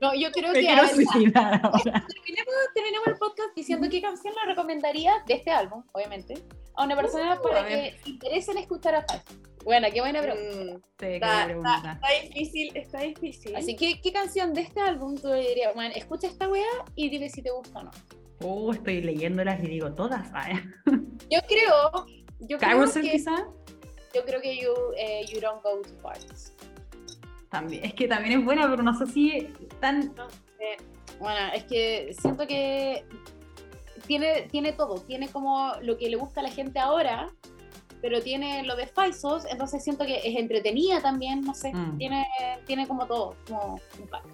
B: No, yo creo
A: me
B: que
A: quiero suicidar ahora.
B: terminemos, terminemos el podcast diciendo qué canción le recomendaría de este álbum, obviamente, a una persona
A: Uh,
B: para que se interese en escuchar a Five. Bueno, qué buena pregunta.
C: Mm,
A: Sí, qué
C: está,
A: buena pregunta.
C: está- está difícil, está difícil.
B: Así que, ¿qué canción de este álbum tú le dirías, bueno, escucha esta weá y dime si te gusta o no?
A: Oh, estoy leyéndolas y digo todas. ¿sabes?
B: Yo creo, yo creo que,
A: quizá.
B: yo creo que you, eh, you don't go to parties.
A: También. Es que también es buena, pero no sé si tan.
B: Bueno, es que siento que tiene, tiene todo, tiene como lo que le gusta a la gente ahora, pero tiene lo de Faisos, entonces siento que es entretenida también, no sé,
A: Mm.
B: tiene, tiene como todo, como un pack.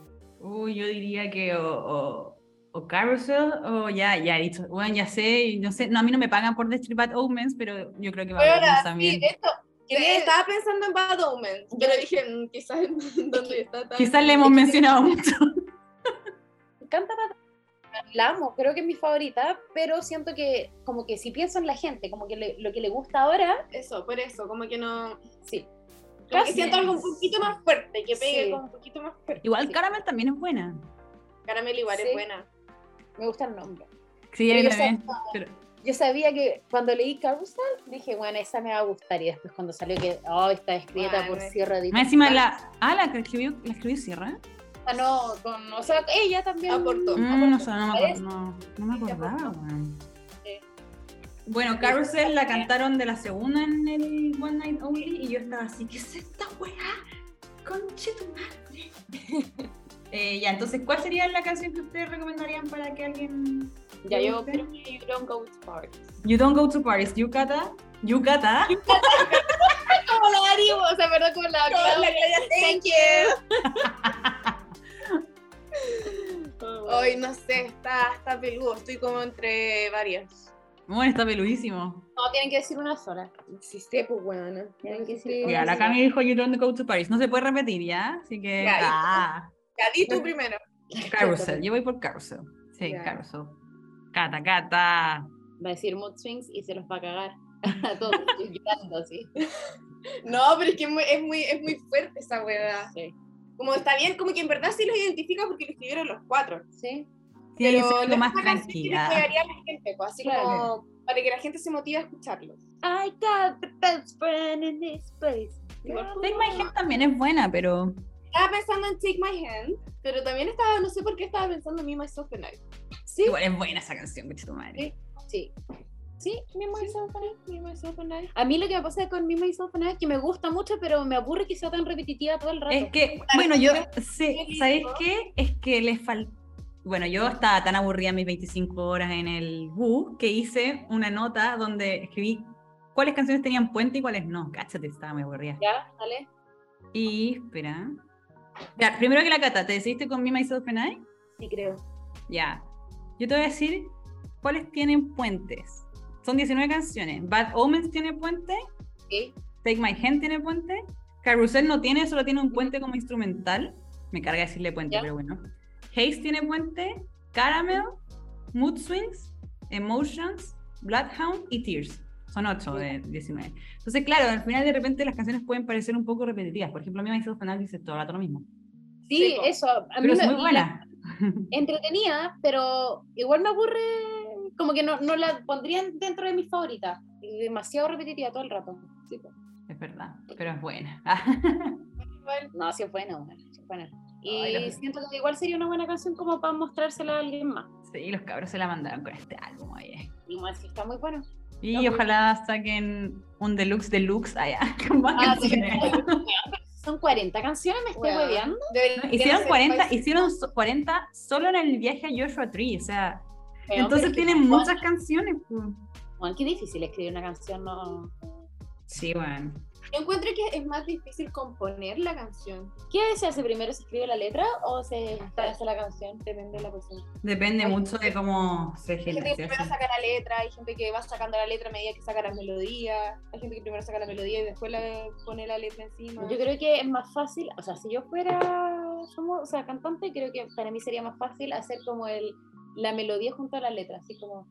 A: Uy, yo diría que o, o, o Carousel o ya, ya he dicho. Bueno, ya sé, y no sé. No, a mí no me pagan por The Bad Omens, pero yo creo que va a también.
C: sí, esto, que estaba pensando en Bad Omens, pero dije, mm, quizás en donde está tan...
A: Quizás le hemos mencionado mucho.
B: Me encanta Bad la amo, creo que es mi favorita, pero siento que como que si pienso en la gente, como que le- lo que le gusta ahora,
C: Eso, por eso, como que no...
B: sí.
C: Como que siento algo un poquito más fuerte, que pegue
B: Sí.
C: como un poquito más fuerte.
A: Igual
B: Sí.
A: Caramel también es buena.
C: Caramel igual
B: Sí.
C: es buena.
B: Me gusta el nombre.
A: Sí,
B: Pero yo
A: también.
B: sé-
A: Pero-
B: Yo sabía que cuando leí Carousel, dije, bueno, esa me va a gustar. Y después cuando salió que, oh, está escrita
C: Bueno,
B: por Sierra de
A: Más encima la. Ah, la que escribió, la escribió Sierra.
B: no, con, o sea, ella también
C: Aportó.
A: Mm, no, sé, no, me acuerdo, no, no me acordaba, weón.
B: Sí.
A: Bueno, Carousel la cantaron de la segunda en el One Night Only y yo estaba así, ¿qué es esta weá? Conche tu madre. Eh, ya, entonces, ¿cuál sería la canción que ustedes recomendarían para que alguien...
B: Ya yo creo que You Don't Go to Parties.
A: You don't go to parties, Yukata. Yukata.
B: Como la Aribo, o sea, ¿verdad? Como la
C: Como la thank Hoy no sé, está, está peludo, estoy como entre varias.
A: Bueno, está peludísimo.
B: No, tienen que decir una sola.
C: Sí, sé, pues bueno.
B: Tienen que decir
A: Ya, la Cami dijo You don't go to parties. No se puede repetir, ¿ya? Así que...
C: Ya,
A: ah.
C: Ya, di tú primero.
A: Carousel, yo voy por Carousel. Sí,
C: Ya.
A: Carousel. Cata, cata.
B: Va a decir Mood Swings y se los va a cagar a todos, llorando así.
C: No, pero es que es muy, es muy, es muy fuerte esa weá.
B: Sí.
C: Como está bien, como que en verdad sí los identifica porque lo escribieron los cuatro.
B: ¿Sí?
A: Que
C: pero es
A: más
C: que
A: tranquila.
C: pegaría a la gente, pues, así
B: Claro.
C: como para que la gente se motive a escucharlo.
B: I got the best friend in this place.
A: Take My Hand también es buena, pero
C: Estaba pensando en Take My Hand, pero también estaba, no sé por qué estaba pensando en Me, Myself and I.
B: Sí,
A: igual es buena esa canción, coche tu madre.
B: sí. Sí, Me, Myself and I.
C: Me, Myself and I.
B: A mí lo que me pasa con Me, Myself and I es que me gusta mucho, pero me aburre que sea tan repetitiva todo el rato.
A: Es que, bueno, yo
C: Qué
A: ¿sabéis qué? Es que les falta. Bueno, yo estaba tan aburrida mis 25 horas en el bus que hice una nota donde escribí cuáles canciones tenían puente y cuáles no. Cáchate, estaba muy aburrida.
B: Ya, dale.
A: Y, espera. Ya, primero que la cata, ¿te decidiste con Me, Myself and I?
B: Sí, creo.
A: Ya. Yo te voy a decir cuáles tienen puentes. Son 19 canciones. Bad Omens tiene puente.
B: Sí.
A: Take My Hand tiene puente. Carrusel no tiene, solo tiene un puente como instrumental. Me carga decirle puente, pero bueno. Haze tiene puente. Caramel. Mood Swings. Emotions. Bloodhound y Tears. Son 8 de 19. Entonces, claro, al final de repente las canciones pueden parecer un poco repetitivas. Por ejemplo, a mí me hizo final dice todo el rato lo mismo.
B: Sí,
C: po.
B: eso. A mí
A: Pero es
B: me-
A: muy buena.
B: entretenida, pero igual me aburre, como que no, no la pondría dentro de mis favoritas. Demasiado repetitiva todo el rato. Sí.
A: Es verdad, pero es buena.
B: No, sí es buena, bueno, sí es buena. Y
A: Ay, los-
B: siento que igual sería una buena canción como para mostrársela a alguien más.
A: sí, los cabros se la mandaron con este álbum, oye.
B: Y más que está muy bueno.
A: Y
B: muy
A: ojalá saquen un deluxe deluxe allá, con más
B: Ah,
A: canciones.
B: Son 40 canciones, me estoy hueveando.
A: Hicieron
C: hacer
A: 40,
C: país-
A: hicieron so- 40 solo en el viaje a Joshua Tree, o sea, entonces
B: pero es que,
A: tienen muchas canciones. pues.
B: weón, qué difícil escribir una canción, no.
A: Sí, bueno.
C: Yo encuentro que es más difícil componer la canción.
B: ¿Qué se hace primero? ¿Se escribe la letra o se hace la canción? Depende de la persona.
A: Depende
C: Ay,
A: mucho de cómo se
C: Hay gente que
A: genera.
C: primero saca la letra, hay gente que va sacando la letra a medida que saca la melodía, hay gente que primero saca la melodía y después la pone la letra encima.
B: Yo creo que es más fácil, o sea, si yo fuera como, o sea, cantante, creo que para mí sería más fácil hacer como el, la melodía junto a la letra, así como,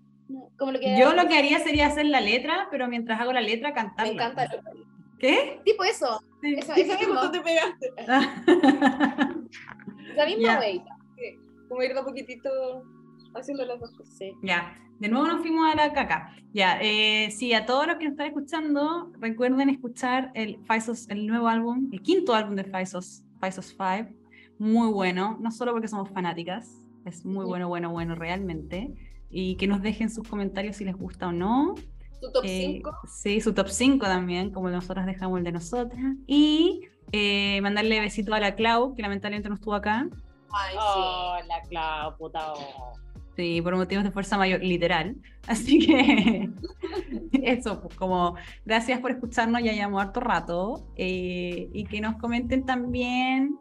B: como lo que...
A: Yo lo que haría sería hacer la letra, pero mientras hago la letra,
C: Me
A: cantarla.
C: encanta.
A: ¿Qué?
B: Tipo eso,
A: Sí.
B: eso, eso mismo,
C: te pegaste.
B: la misma
A: Ya.
B: wey.
C: Como ir de poquitito. haciendo las dos cosas.
B: Sí.
A: Ya, de nuevo nos fuimos a la caca. Ya, eh, sí, a todos los que nos están escuchando, recuerden escuchar el Faisos, el nuevo álbum, el quinto álbum de Faisos, Faisos 5. Muy bueno, no solo porque somos fanáticas, es muy
B: Sí.
A: bueno, bueno, bueno, realmente. Y que nos dejen sus comentarios si les gusta o no.
C: Tu top
A: Eh,
C: 5.
A: sí, su top 5 también, como nosotros dejamos el de nosotras. Y eh, mandarle besito a la Clau, que lamentablemente no estuvo acá.
C: Ay,
B: Oh, la clava, puta. oh.
A: Sí, por motivos de fuerza mayor, literal. Así que eso, pues como gracias por escucharnos, ya llevamos harto rato. eh, y que nos comenten también,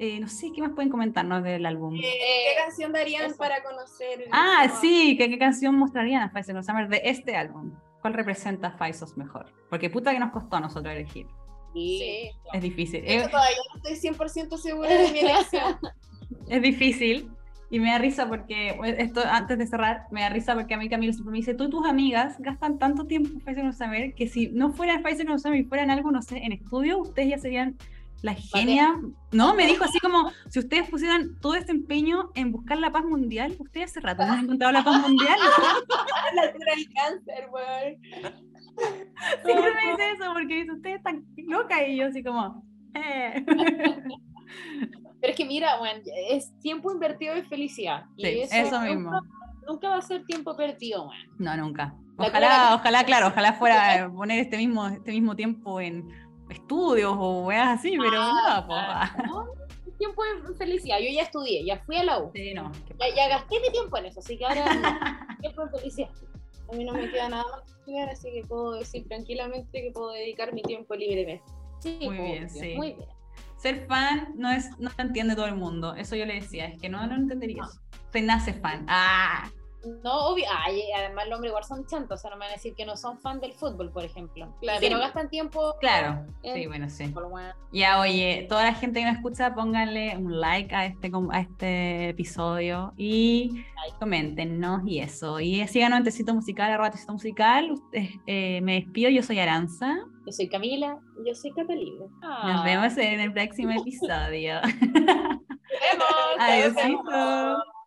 A: eh, no sé, ¿qué más pueden comentarnos del álbum?
C: sí. Eh, ¿Qué canción darían
B: eso.
C: para conocer?
A: Ah, sí, ¿qué, qué canción mostrarían a Faisal Summer de este álbum? ¿Cuál representa a Faisos mejor? Porque puta que nos costó a nosotros elegir.
C: Sí.
A: Es difícil.
C: Yo todavía no estoy 100% segura de mi elección.
A: es difícil. Y me da risa porque, esto antes de cerrar, me da risa porque a mí Camilo siempre me dice, tú y tus amigas gastan tanto tiempo en Faisal No Summer que si no fuera Faisal No Summer y fueran algo, no sé, en estudio, ustedes ya serían las genias. No, me dijo así como, si ustedes pusieran todo este empeño en buscar la paz mundial, ustedes hace rato no han encontrado la paz mundial.
C: la cura del cáncer, weón.
A: Siempre me dice eso porque dice, ustedes están locas y yo así como, eh.
B: Pero es que mira, bueno, es tiempo invertido en felicidad. Y
A: Sí,
B: eso,
A: mismo.
B: Nunca va a ser tiempo perdido, man.
A: No, nunca.
B: La
A: Ojalá, ojalá, claro, ojalá fuera poner este mismo, este mismo tiempo en estudios o weas así, pero no, po.
B: Ah, ¿no? Tiempo de felicidad. Yo ya estudié, ya fui a la U.
A: Sí, no.
B: Ya, ya gasté mi tiempo en eso, así que ahora no. tiempo de felicidad.
C: A mí no me queda nada más que estudiar, así que puedo decir tranquilamente que puedo dedicar mi tiempo libremente.
B: Sí,
A: Muy bien, sí.
B: Muy bien.
A: Ser fan no es, no lo entiende todo el mundo. Eso yo le decía, es que no lo entendería. Se nace fan. Ah,
B: No, obvio. Ay, además los hombres igual son chantos, o sea, no me van a decir que no son fan del fútbol, por ejemplo.
C: Claro.
B: Que no gastan tiempo.
A: claro.
B: en
A: Sí, bueno, sí. Ya, oye, toda la gente que nos escucha, pónganle un like a este, a este episodio y coméntenos y eso. Y síganos en Tecito Musical, arroba Tecito Musical. Ustedes, eh, me despido, yo soy Aranza.
B: Yo soy Camila.
C: Yo soy Catalina.
B: Ah.
A: Nos vemos en el próximo episodio.
C: ¡Nos vemos!
A: Adiósito.